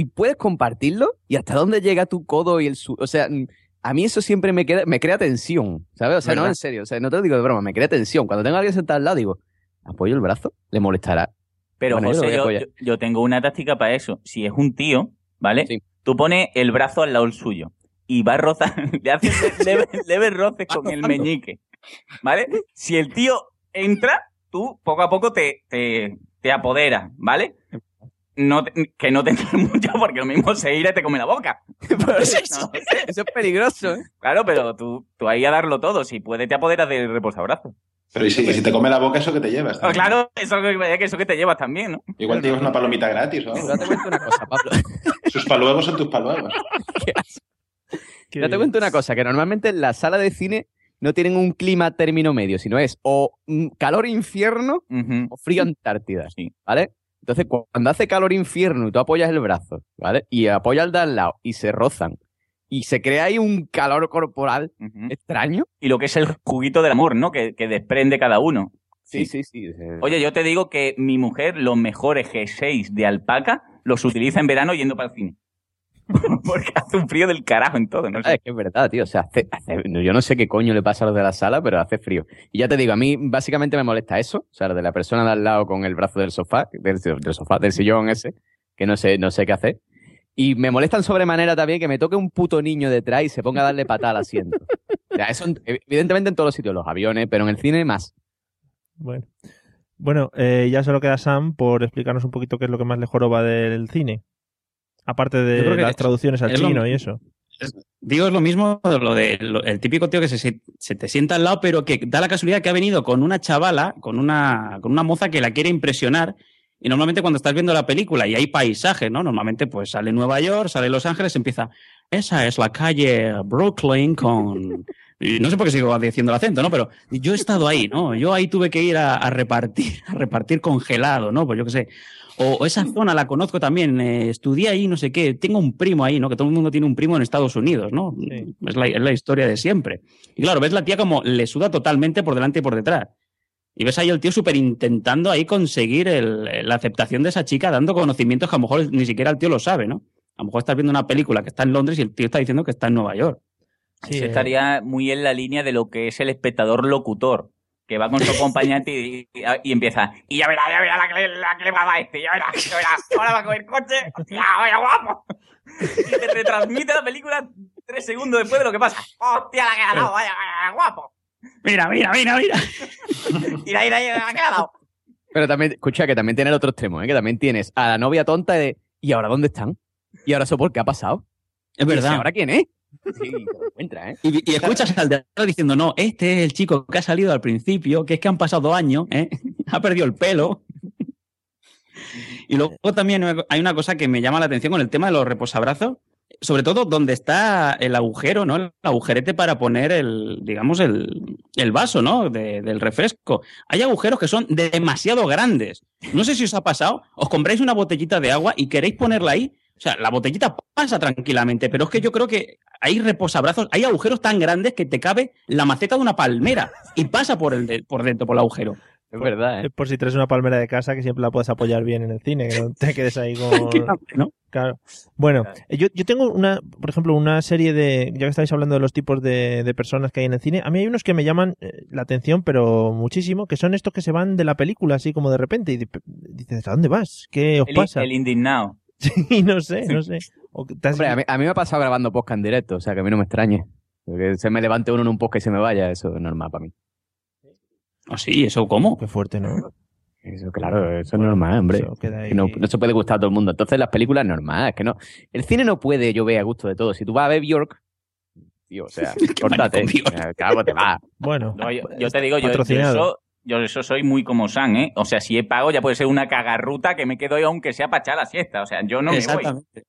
y- puedes compartirlo y hasta dónde llega tu codo y el suyo. O sea, a mí eso siempre me, queda, me crea tensión, ¿sabes? O sea, no en serio, o sea, no te lo digo de broma, me crea tensión. Cuando tengo a alguien sentado al lado, digo, apoyo el brazo, le molestará. Pero Bueno, José, yo- yo tengo una táctica para eso. Si es un tío, ¿vale? Tú pones el brazo al lado del suyo y va a rozar, le haces leves leve roces con el meñique, ¿vale? Si el tío entra, tú poco a poco te, te, te apoderas, ¿vale? No te- que no te entres mucho porque lo mismo se irá y te come la boca. No. Eso es peligroso, ¿eh? Claro, pero tú, tú ahí a darlo todo. Si puedes, te apoderas del reposabrazo. Pero y si, y si te come la boca, eso que te llevas. También. claro, eso que, eso que te llevas también, ¿no? Igual te llevas una palomita gratis o algo. Yo te cuento una cosa, Pablo. Sus paluegos son tus paluegos. Ya te cuento una cosa, que normalmente en la sala de cine no tienen un clima término medio, sino es o calor infierno o frío Antártida, ¿vale? Entonces, cu- cuando hace calor infierno y tú apoyas el brazo, ¿vale? Y apoyas al de al lado y se rozan y se crea ahí un calor corporal extraño. Y lo que es el juguito del amor, ¿no? Que, que desprende cada uno. Sí, sí, sí. Oye, yo te digo que mi mujer los mejores G6 de alpaca los utiliza en verano yendo para el cine. Porque hace un frío del carajo en todo, ¿no? Ah, es que es verdad, tío. O sea, hace- yo no sé qué coño le pasa a los de la sala, pero hace frío. Y ya te digo, a mí básicamente me molesta eso. O sea, lo de la persona de al lado con el brazo del sofá, del, del sofá, del sillón ese, que no sé, no sé qué hacer. Y me molestan sobremanera también que me toque un puto niño detrás y se ponga a darle patada al asiento. O sea, eso en- evidentemente en todos los sitios, los aviones, pero en el cine más. Bueno, bueno eh, ya solo queda Sam por explicarnos un poquito qué es lo que más le joroba del cine. Aparte de las es- traducciones al lo- chino y eso. Digo, es lo mismo de lo de lo- el típico tío que se, se- te sienta al lado, pero que da la casualidad que ha venido con una chavala, con una, con una moza que la quiere impresionar. Y normalmente cuando estás viendo la película y hay paisajes, ¿no? Normalmente pues sale Nueva York, sale Los Ángeles, empieza, esa es la calle Brooklyn con... Y no sé por qué sigo diciendo el acento, ¿no? Pero yo he estado ahí, ¿no? Yo ahí tuve que ir a, a repartir, a repartir congelado, ¿no? Pues yo qué sé. O, o esa zona la conozco también, eh, estudié ahí, no sé qué, tengo un primo ahí, ¿no? Que todo el mundo tiene un primo en Estados Unidos, ¿no? Es, la, es la historia de siempre. Y claro, ves la tía como le suda totalmente por delante y por detrás. Y ves ahí el tío súper intentando ahí conseguir el- la aceptación de esa chica, dando conocimientos que a lo mejor ni siquiera el tío lo sabe, ¿no? A lo mejor estás viendo una película que está en Londres y el tío está diciendo que está en Nueva York. Eso estaría muy en la línea de lo que es el espectador locutor, que va con su acompañante y, y- y empieza. Y ya verá, ya verá la que, le- la que le va a dar este, ya verá, ya verá. Ahora va a coger coche, hostia, vaya guapo. Y te retransmite la película tres segundos después de lo que pasa. Hostia, la que ha dado, vaya, vaya, guapo. Mira, mira, mira, mira. Mira, mira, mira, la que ha dado. Pero también, escucha, que también tiene el otro extremo, ¿eh? Que también tienes a la novia tonta de, ¿y ahora dónde están? ¿Y ahora eso por qué ha pasado? Es ¿Y verdad. ese ¿Ahora quién es? Sí, te lo encuentras, ¿eh? Y, y escuchas al de atrás diciendo, no, este es el chico que ha salido al principio, que es que han pasado años, ¿eh? ha perdido el pelo. Y luego también hay una cosa que me llama la atención con el tema de los reposabrazos, sobre todo donde está el agujero, ¿no? El agujerete para poner el, digamos, el, el vaso, ¿no? De- del refresco. Hay agujeros que son demasiado grandes. No sé si os ha pasado, os compráis una botellita de agua y queréis ponerla ahí. O sea, la botellita pasa tranquilamente, pero es que yo creo que hay reposabrazos, hay agujeros tan grandes que te cabe la maceta de una palmera y pasa por, el de- por dentro, por el agujero. Es verdad, ¿eh? Por si traes una palmera de casa que siempre la puedes apoyar bien en el cine, que no te quedes ahí con... ¿no? Claro. Bueno, eh, yo, yo tengo una, por ejemplo, una serie de, ya que estáis hablando de los tipos de, de personas que hay en el cine, a mí hay unos que me llaman eh, la atención, pero muchísimo, que son estos que se van de la película así como de repente y di- dices, ¿a dónde vas? ¿Qué os El, pasa? el indignado. Sí, no sé, no sé. Hombre, a mí, a mí me ha pasado grabando podcast en directo, o sea que a mí no me extrañe. Que se me levante uno en un podcast y se me vaya, eso es normal para mí. ¿Ah, sí? ¿Eso cómo? Qué fuerte, ¿no? Eso, claro, eso es normal, hombre. Ahí. No, no se puede gustar a todo el mundo. Entonces las películas normal, es que no. El cine no puede yo ver a gusto de todo. Si tú vas a ver Bjork, tío, o sea, córtate. Eh, Claro, te va. Bueno, No, yo, yo te digo, yo, yo eso, yo eso soy muy como San, ¿eh? O sea, si he pago ya puede ser una cagarruta que me quedo yo aunque sea para echar la siesta. O sea, yo no me voy. Exactamente.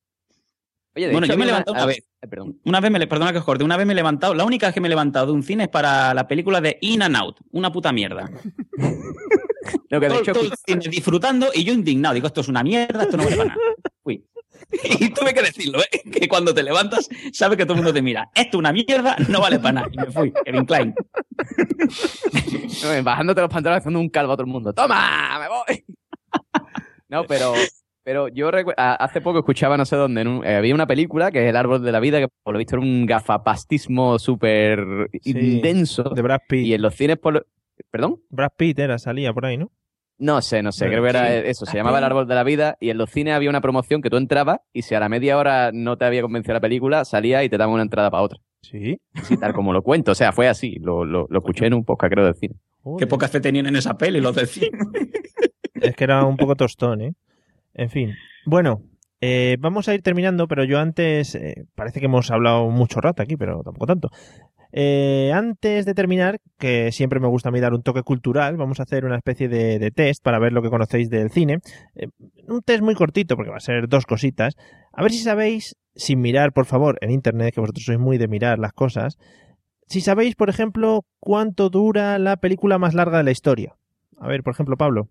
Oye, de Bueno, hecho, yo me he levantado una- a vez. ver, eh, perdón. Una vez me, le- perdona que os corte, una vez me he levantado, la única vez que me he levantado de un cine es para la película de In and Out, una puta mierda. Lo que de todo, hecho, todo el cine disfrutando y yo indignado, digo, esto es una mierda, esto no vale para nada. Fui. Y tuve que decirlo, ¿eh? que cuando te levantas, sabes que todo el mundo te mira, esto es una mierda, no vale para nada. Y me fui, Kevin Klein. No, bajándote los pantalones haciendo un calvo a todo el mundo. ¡Toma! ¡Me voy! No, pero, pero yo hace poco escuchaba no sé dónde, en un- eh, había una película que es El Árbol de la Vida, que por lo visto era un gafapastismo súper intenso. De Brad Pitt. Y en los cines, por lo- ¿Perdón? Brad Pitt era, salía por ahí, ¿no? No sé, no sé, creo que era sí. eso, se llamaba El Árbol de la Vida y en los cines había una promoción que tú entrabas y si a la media hora no te había convencido la película, salía y te daban una entrada para otra. Sí. Sí, tal como lo cuento, o sea, fue así, lo, lo, lo escuché en un podcast creo del cine. Qué poca fe tenían en esa peli los del cine. Es que era un poco tostón, ¿eh? En fin. Bueno, eh, vamos a ir terminando, pero yo antes. eh, parece que hemos hablado mucho rato aquí, pero tampoco tanto. Eh, antes de terminar, que siempre me gusta a mí dar un toque cultural, vamos a hacer una especie de, de test para ver lo que conocéis del cine. Eh, un test muy cortito, porque va a ser dos cositas. A ver si sabéis, sin mirar, por favor, en internet, que vosotros sois muy de mirar las cosas. Si sabéis, por ejemplo, cuánto dura la película más larga de la historia. A ver, por ejemplo, Pablo.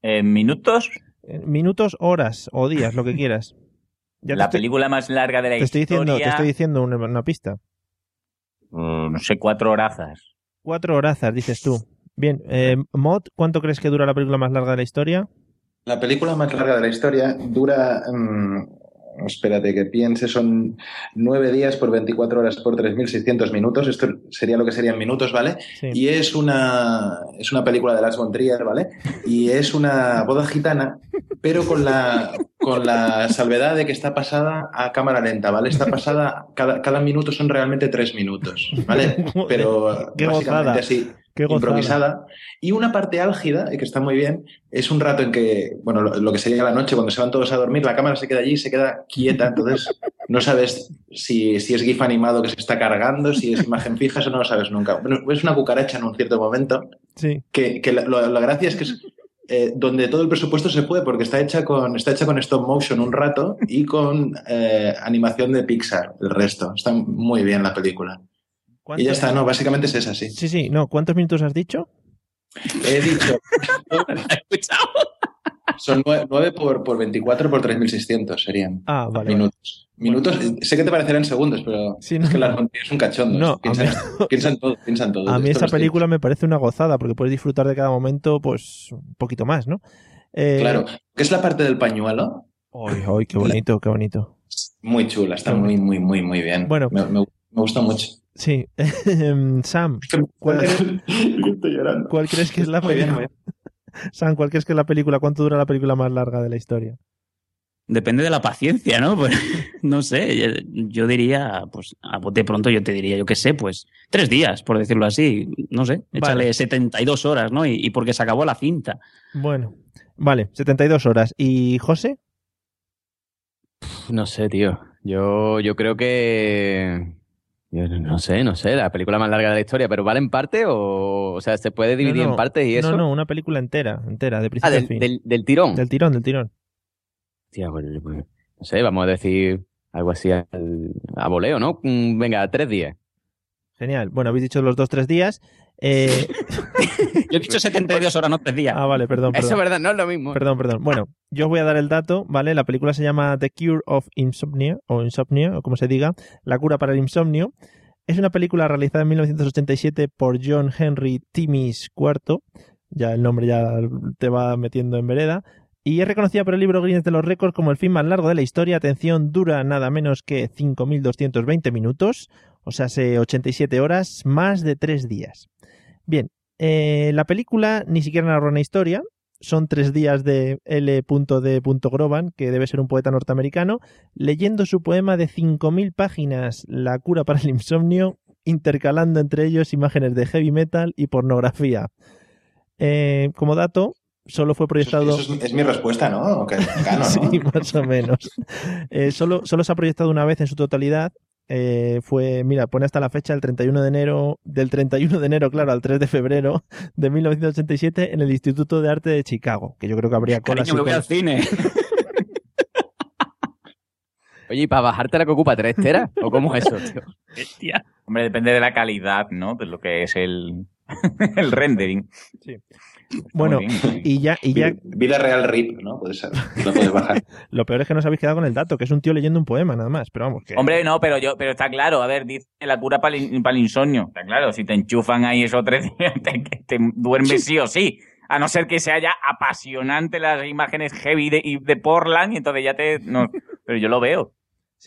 ¿En minutos? En minutos, horas o días, lo que quieras. Ya la estoy- película más larga de la te estoy historia. diciendo, te estoy diciendo una, una pista. No sé, cuatro horazas. Cuatro horazas, dices tú. Bien, eh, Mod, ¿cuánto crees que dura la película más larga de la historia? La película más larga de la historia dura, mm, espérate que piense, son nueve días por 24 horas por 3.600 minutos. Esto sería lo que serían minutos, ¿vale? Sí. Y es una, es una película de Lars von Trier, ¿vale? Y es una boda gitana, pero con la, con la salvedad de que está pasada a cámara lenta, ¿vale? Está pasada, cada, cada minuto son realmente tres minutos, ¿vale? Pero Qué básicamente gozada. así, Qué improvisada. Y una parte álgida, y que está muy bien, es un rato en que, bueno, lo, lo que sería la noche, cuando se van todos a dormir, la cámara se queda allí y se queda quieta, entonces no sabes si, si es GIF animado que se está cargando, si es imagen fija, eso no lo sabes nunca. Bueno, es una cucaracha en un cierto momento, Sí. que, que la, la gracia es que es eh, donde todo el presupuesto se puede, porque está hecha con, está hecha con stop motion un rato y con eh, animación de Pixar, el resto. Está muy bien la película. Y ¿Cuántos- ya está, no, básicamente es esa, sí. Sí, sí, no. ¿Cuántos minutos has dicho? He dicho. Son nue- 9 por, por 24 por 3.600 serían Ah, vale. minutos. Minutos, sé que te parecerán segundos, pero Sí, es que las montañas son cachondos. No, piensan, mí- piensan todo, piensan todo. A mí Esto esa película me parece una gozada porque puedes disfrutar de cada momento, pues, un poquito más, ¿no? Eh, Claro, que es la parte del pañuelo. Ay, ay, qué bonito, qué bonito. Muy chula, está muy, muy, muy, muy bien. Bueno. me, me- me gusta mucho. Sí. Sam, ¿cuál, Estoy llorando. cuál crees que es la película? Sam, ¿cuál crees que es la película? ¿Cuánto dura la película más larga de la historia? Depende de la paciencia, ¿no? Pues, no sé, yo, diría, pues bote pronto yo te diría, yo qué sé, pues tres días, por decirlo así, no sé, échale Vale. 72 horas, ¿no? Y, y porque se acabó la cinta. Bueno, vale, 72 horas. ¿Y José? No sé, tío. Yo, yo creo que. Yo no sé, no sé, la película más larga de la historia, pero ¿vale en parte o, o sea, se puede dividir No, no, en partes y eso? No, no, una película entera, entera, de Ah, principio del, a fin. del, del tirón. Del tirón, del tirón. Tía, pues, pues, no sé, vamos a decir algo así al- a voleo, ¿no? Mm, Venga, tres días. Genial. Bueno, habéis dicho los dos, tres días. Eh, Yo he dicho 72 horas, no tres días. ah, vale, perdón, Eso es verdad, no es lo mismo. Perdón, perdón. Bueno, yo os voy a dar el dato, ¿vale? La película se llama The Cure of Insomnia, o Insomnia, o como se diga, La cura para el insomnio. Es una película realizada en 1987 por John Henry Timmins IV. Ya el nombre ya te va metiendo en vereda. Y es reconocida por el libro Guinness de los Récords como el film más largo de la historia. Atención, dura nada menos que 5.220 minutos, o sea, hace 87 horas, más de tres días. Bien, eh, la película ni siquiera narra una historia, son tres días de L.D. Groban, que debe ser un poeta norteamericano, leyendo su poema de 5.000 páginas, La cura para el insomnio, intercalando entre ellos imágenes de heavy metal y pornografía. Eh, como dato, solo fue proyectado... Eso es, es mi respuesta, ¿no? Sí, más o menos. Eh, solo, solo se ha proyectado una vez en su totalidad. Eh, fue, mira, pone hasta la fecha, el 31 de enero, del 31 de enero, claro, al 3 de febrero de 1987 en el Instituto de Arte de Chicago, que yo creo que habría cola. Cariño, me voy al cine. Oye, ¿y para bajarte la que ocupa tres teras? ¿O cómo es eso, tío? Hombre, depende de la calidad, ¿no? De lo que es el, el rendering. Sí. Bueno, y ya, y ya Vida real RIP, ¿no? Puede ser. Lo puedes bajar. lo peor es que no os habéis quedado con el dato, que es un tío leyendo un poema nada más, pero vamos, que... Hombre, no, pero yo, pero está claro, a ver, dice la cura para el, para el insomnio. Está claro, si te enchufan ahí esos tres días, te, te duermes sí o sí. A no ser que sea ya apasionante las imágenes heavy de, y de Portland, y entonces ya te. No, pero yo lo veo.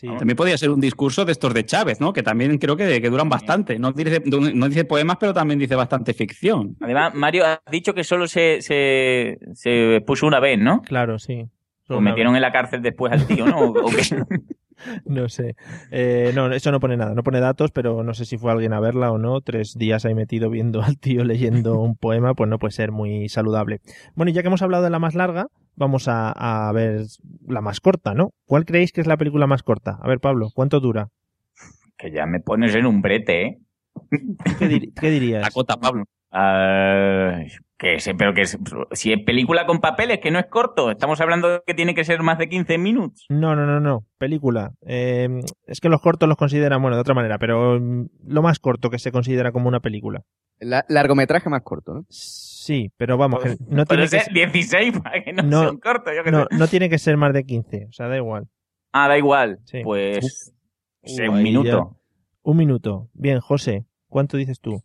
También podría ser un discurso de estos de Chávez, ¿no? Que también creo que, que duran bastante. No dice, no dice poemas, pero también dice bastante ficción. Además, Mario, has dicho que solo se, se, se puso una vez, ¿no? Claro, sí. O metieron en la cárcel después al tío, ¿no? ¿O- o qué? No sé. Eh, no, eso no pone nada, no pone datos, pero no sé si fue alguien a verla o no. Tres días ahí metido viendo al tío leyendo un poema, pues no puede ser muy saludable. Bueno, y ya que hemos hablado de la más larga, vamos a, a ver la más corta, ¿no? ¿Cuál creéis que es la película más corta? A ver, Pablo, ¿cuánto dura? Que ya me pones en un brete, ¿eh? ¿Qué, dir- qué dirías? La cota, Pablo. Ah, que sé, pero que es- si es película con papeles, que no es corto. Estamos hablando de que tiene que ser más de 15 minutos. No, no, no, no. Película. Eh, es que los cortos los consideran, bueno, de otra manera, pero mm, lo más corto que se considera como una película. La- largometraje más corto, ¿no? Sí, pero vamos, que no tiene que ser 16 para que no, No, sea un corto, yo qué No, sé. no tiene que ser más de 15, o sea, da igual. Ah, da igual. Sí. Pues. Sé, un minuto. ya. Un minuto. Bien, José, ¿cuánto dices tú?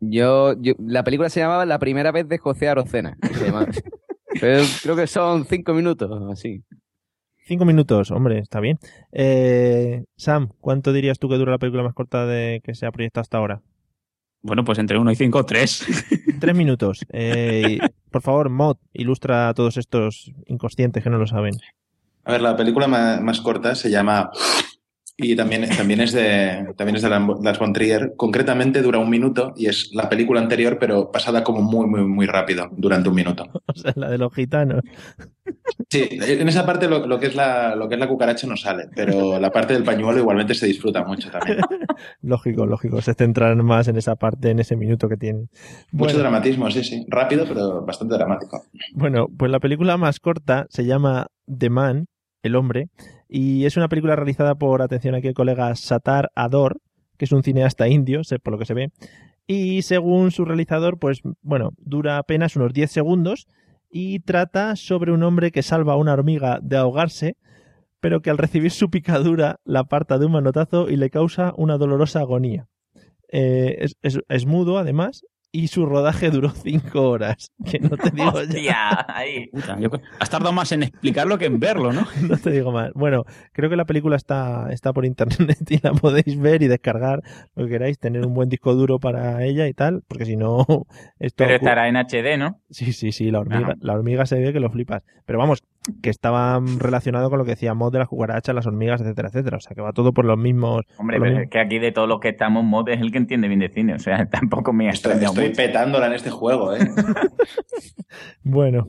Yo, yo, la película se llamaba La primera vez de José Arocena. se llamaba. Pero creo que son cinco minutos, así. Cinco minutos, hombre, está bien. Eh, Sam, ¿cuánto dirías tú que dura la película más corta de que se ha proyectado hasta ahora? Bueno, pues entre uno y cinco, tres. Tres minutos. Eh, por favor, Mod, ilustra a todos estos inconscientes que no lo saben. A ver, la película más, corta se llama y también, también es de también es de Lars von Trier. Concretamente dura un minuto y es la película anterior, pero pasada como muy muy muy rápido durante un minuto. O sea, la de los gitanos. Sí, en esa parte lo, lo que es la lo que es la cucaracha no sale, pero la parte del pañuelo igualmente se disfruta mucho también. Lógico, lógico. Se centran más en esa parte, en ese minuto que tienen. Mucho Bueno, dramatismo, sí, sí, rápido pero bastante dramático. Bueno, pues la película más corta se llama The Man, el hombre, y es una película realizada por, atención aquí, el colega Satar Ador, que es un cineasta indio, por lo que se ve, y según su realizador, pues bueno, dura apenas unos 10 segundos y trata sobre un hombre que salva a una hormiga de ahogarse, pero que al recibir su picadura la aparta de un manotazo y le causa una dolorosa agonía. Eh, es, es- es mudo, además, y su rodaje duró 5 horas, que no te digo ya. Hostia, ahí. Puta, yo creo- has tardado más en explicarlo que en verlo, ¿no? No te digo más. Bueno, creo que la película está, está por internet y la podéis ver y descargar lo que queráis, tener un buen disco duro para ella y tal, porque si no, esto... Pero estará en HD, ¿no? Sí, sí, sí, la hormiga, Ajá. la hormiga se ve que lo flipas. Pero vamos, que estaba mm, relacionado con lo que decía Mod de las cucarachas, las hormigas, etcétera, etcétera. O sea, que va todo por los mismos... Hombre, pero mismos- es que aquí de todos los que estamos, Mod es el que entiende bien de cine. O sea, tampoco me ha Estoy, estoy mucho. petándola en este juego, ¿eh? Bueno.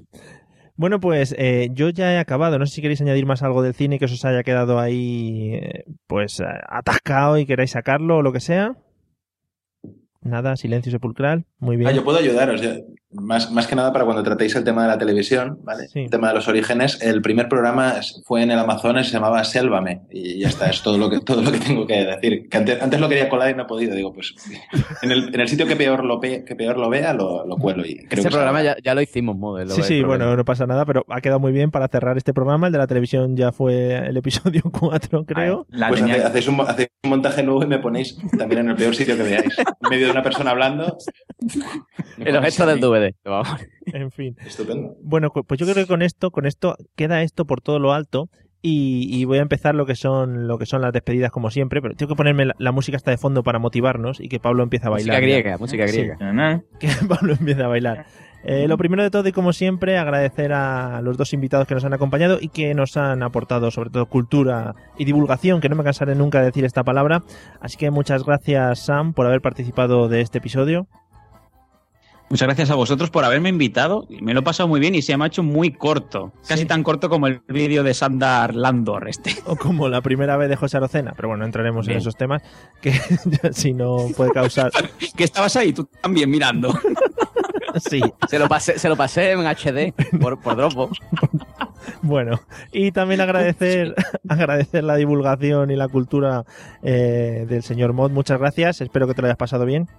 Bueno, pues eh, yo ya he acabado. No sé si queréis añadir más algo del cine que os os haya quedado ahí, eh, pues, eh, atascado y queráis sacarlo o lo que sea. Nada, silencio sepulcral. Muy bien. Ah, yo puedo ayudaros. Más, más que nada para cuando tratéis el tema de la televisión, ¿vale? El tema de los orígenes. El primer programa fue en el Amazonas, se llamaba Sélvame. Y ya está, es todo lo que, todo lo que tengo que decir. Que antes, antes lo quería colar y no he podido. Digo, pues en el, en el sitio que peor lo, pe- que peor lo vea, lo, lo cuelo. Y creo Ese que programa ya, ya lo hicimos, modelo. Sí, sí, bueno, no pasa nada, pero ha quedado muy bien para cerrar este programa. El de la televisión ya fue el episodio 4, creo. Pues hace- hacéis, un, hacéis un montaje nuevo y me ponéis también en el peor sitio que veáis. En medio de una persona hablando. En los gestos del DVD. Vamos. En fin. Estupendo. Bueno, pues yo creo que con esto, con esto queda esto por todo lo alto. Y, y voy a empezar lo que son lo que son las despedidas como siempre, pero tengo que ponerme la, la música hasta de fondo para motivarnos y que Pablo empiece a Música bailar. griega, música griega. Sí, que Pablo empiece a bailar. Eh, lo primero de todo y como siempre, agradecer a los dos invitados que nos han acompañado y que nos han aportado sobre todo cultura y divulgación, que no me cansaré nunca de decir esta palabra. Así que muchas gracias Sam por haber participado de este episodio. Muchas gracias a vosotros por haberme invitado. Me lo he pasado muy bien y se me ha hecho muy corto. Casi tan corto como el vídeo de Sandar Landor este. O como la primera vez de José Arocena. Pero bueno, entraremos en Bien. esos temas que si no puede causar... que estabas ahí tú también mirando. sí. Se lo pasé, se lo pasé en HD por, por Dropbox. Bueno, y también agradecer, agradecer la divulgación y la cultura eh, del señor Mod. Muchas gracias. Espero que te lo hayas pasado bien.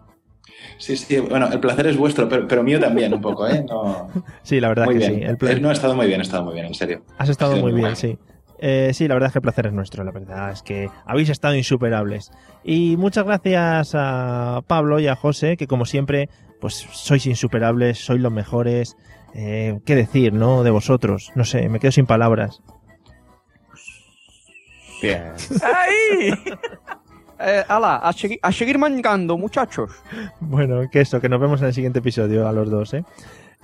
Sí, sí, bueno, el placer es vuestro, pero, pero mío también un poco, ¿eh? No, Sí, la verdad muy que bien. sí. El pla- Eh, No, ha estado muy bien, ha estado muy bien, en serio. Has estado muy bien, sí. Eh, sí, la verdad es que el placer es nuestro, la verdad es que habéis estado insuperables. Y muchas gracias a Pablo y a José, que como siempre, pues sois insuperables, sois los mejores. Eh, ¿Qué decir, no? De vosotros. No sé, me quedo sin palabras. Bien. ¡Ay! Eh, ala, a, segui- a seguir mangando, muchachos. Bueno, que eso, que nos vemos en el siguiente episodio a los dos, ¿eh?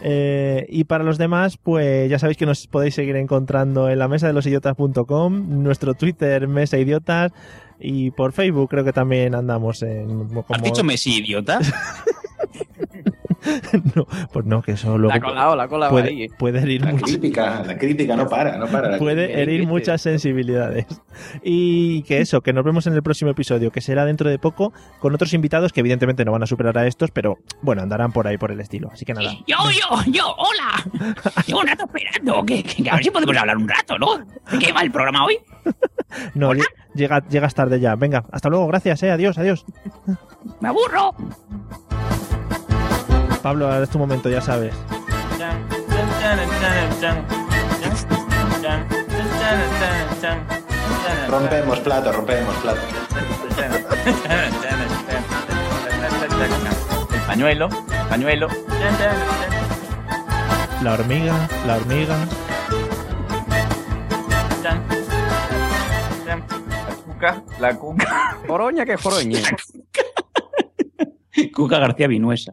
Eh, y para los demás, pues ya sabéis que nos podéis seguir encontrando en la mesa de los idiotas.com, nuestro Twitter, Mesa Idiotas, y por Facebook creo que también andamos en... Como... ¿Has dicho Messi, idiota? no, pues no, que eso luego La ha colado, la colado puede, ahí. puede herir La mucho- crítica, la crítica no para, no para. puede herir muchas sensibilidades. Y que eso, que nos vemos en el próximo episodio, que será dentro de poco, con otros invitados que evidentemente no van a superar a estos, pero bueno, andarán por ahí por el estilo. Así que nada. Yo, yo, yo, hola. Llevo un rato esperando. Que, que a ver si podemos hablar un rato, ¿no? ¿De qué va el programa hoy? No, lle- llega, llegas tarde ya. Venga, hasta luego, gracias, eh. Adiós, adiós. Me aburro. Pablo, ahora es tu momento, ya sabes. Rompemos plato, rompemos plato. El pañuelo, pañuelo. La hormiga, la hormiga. La cuca, la cuca. Joroña que joroña. Cuca García Vinuesa.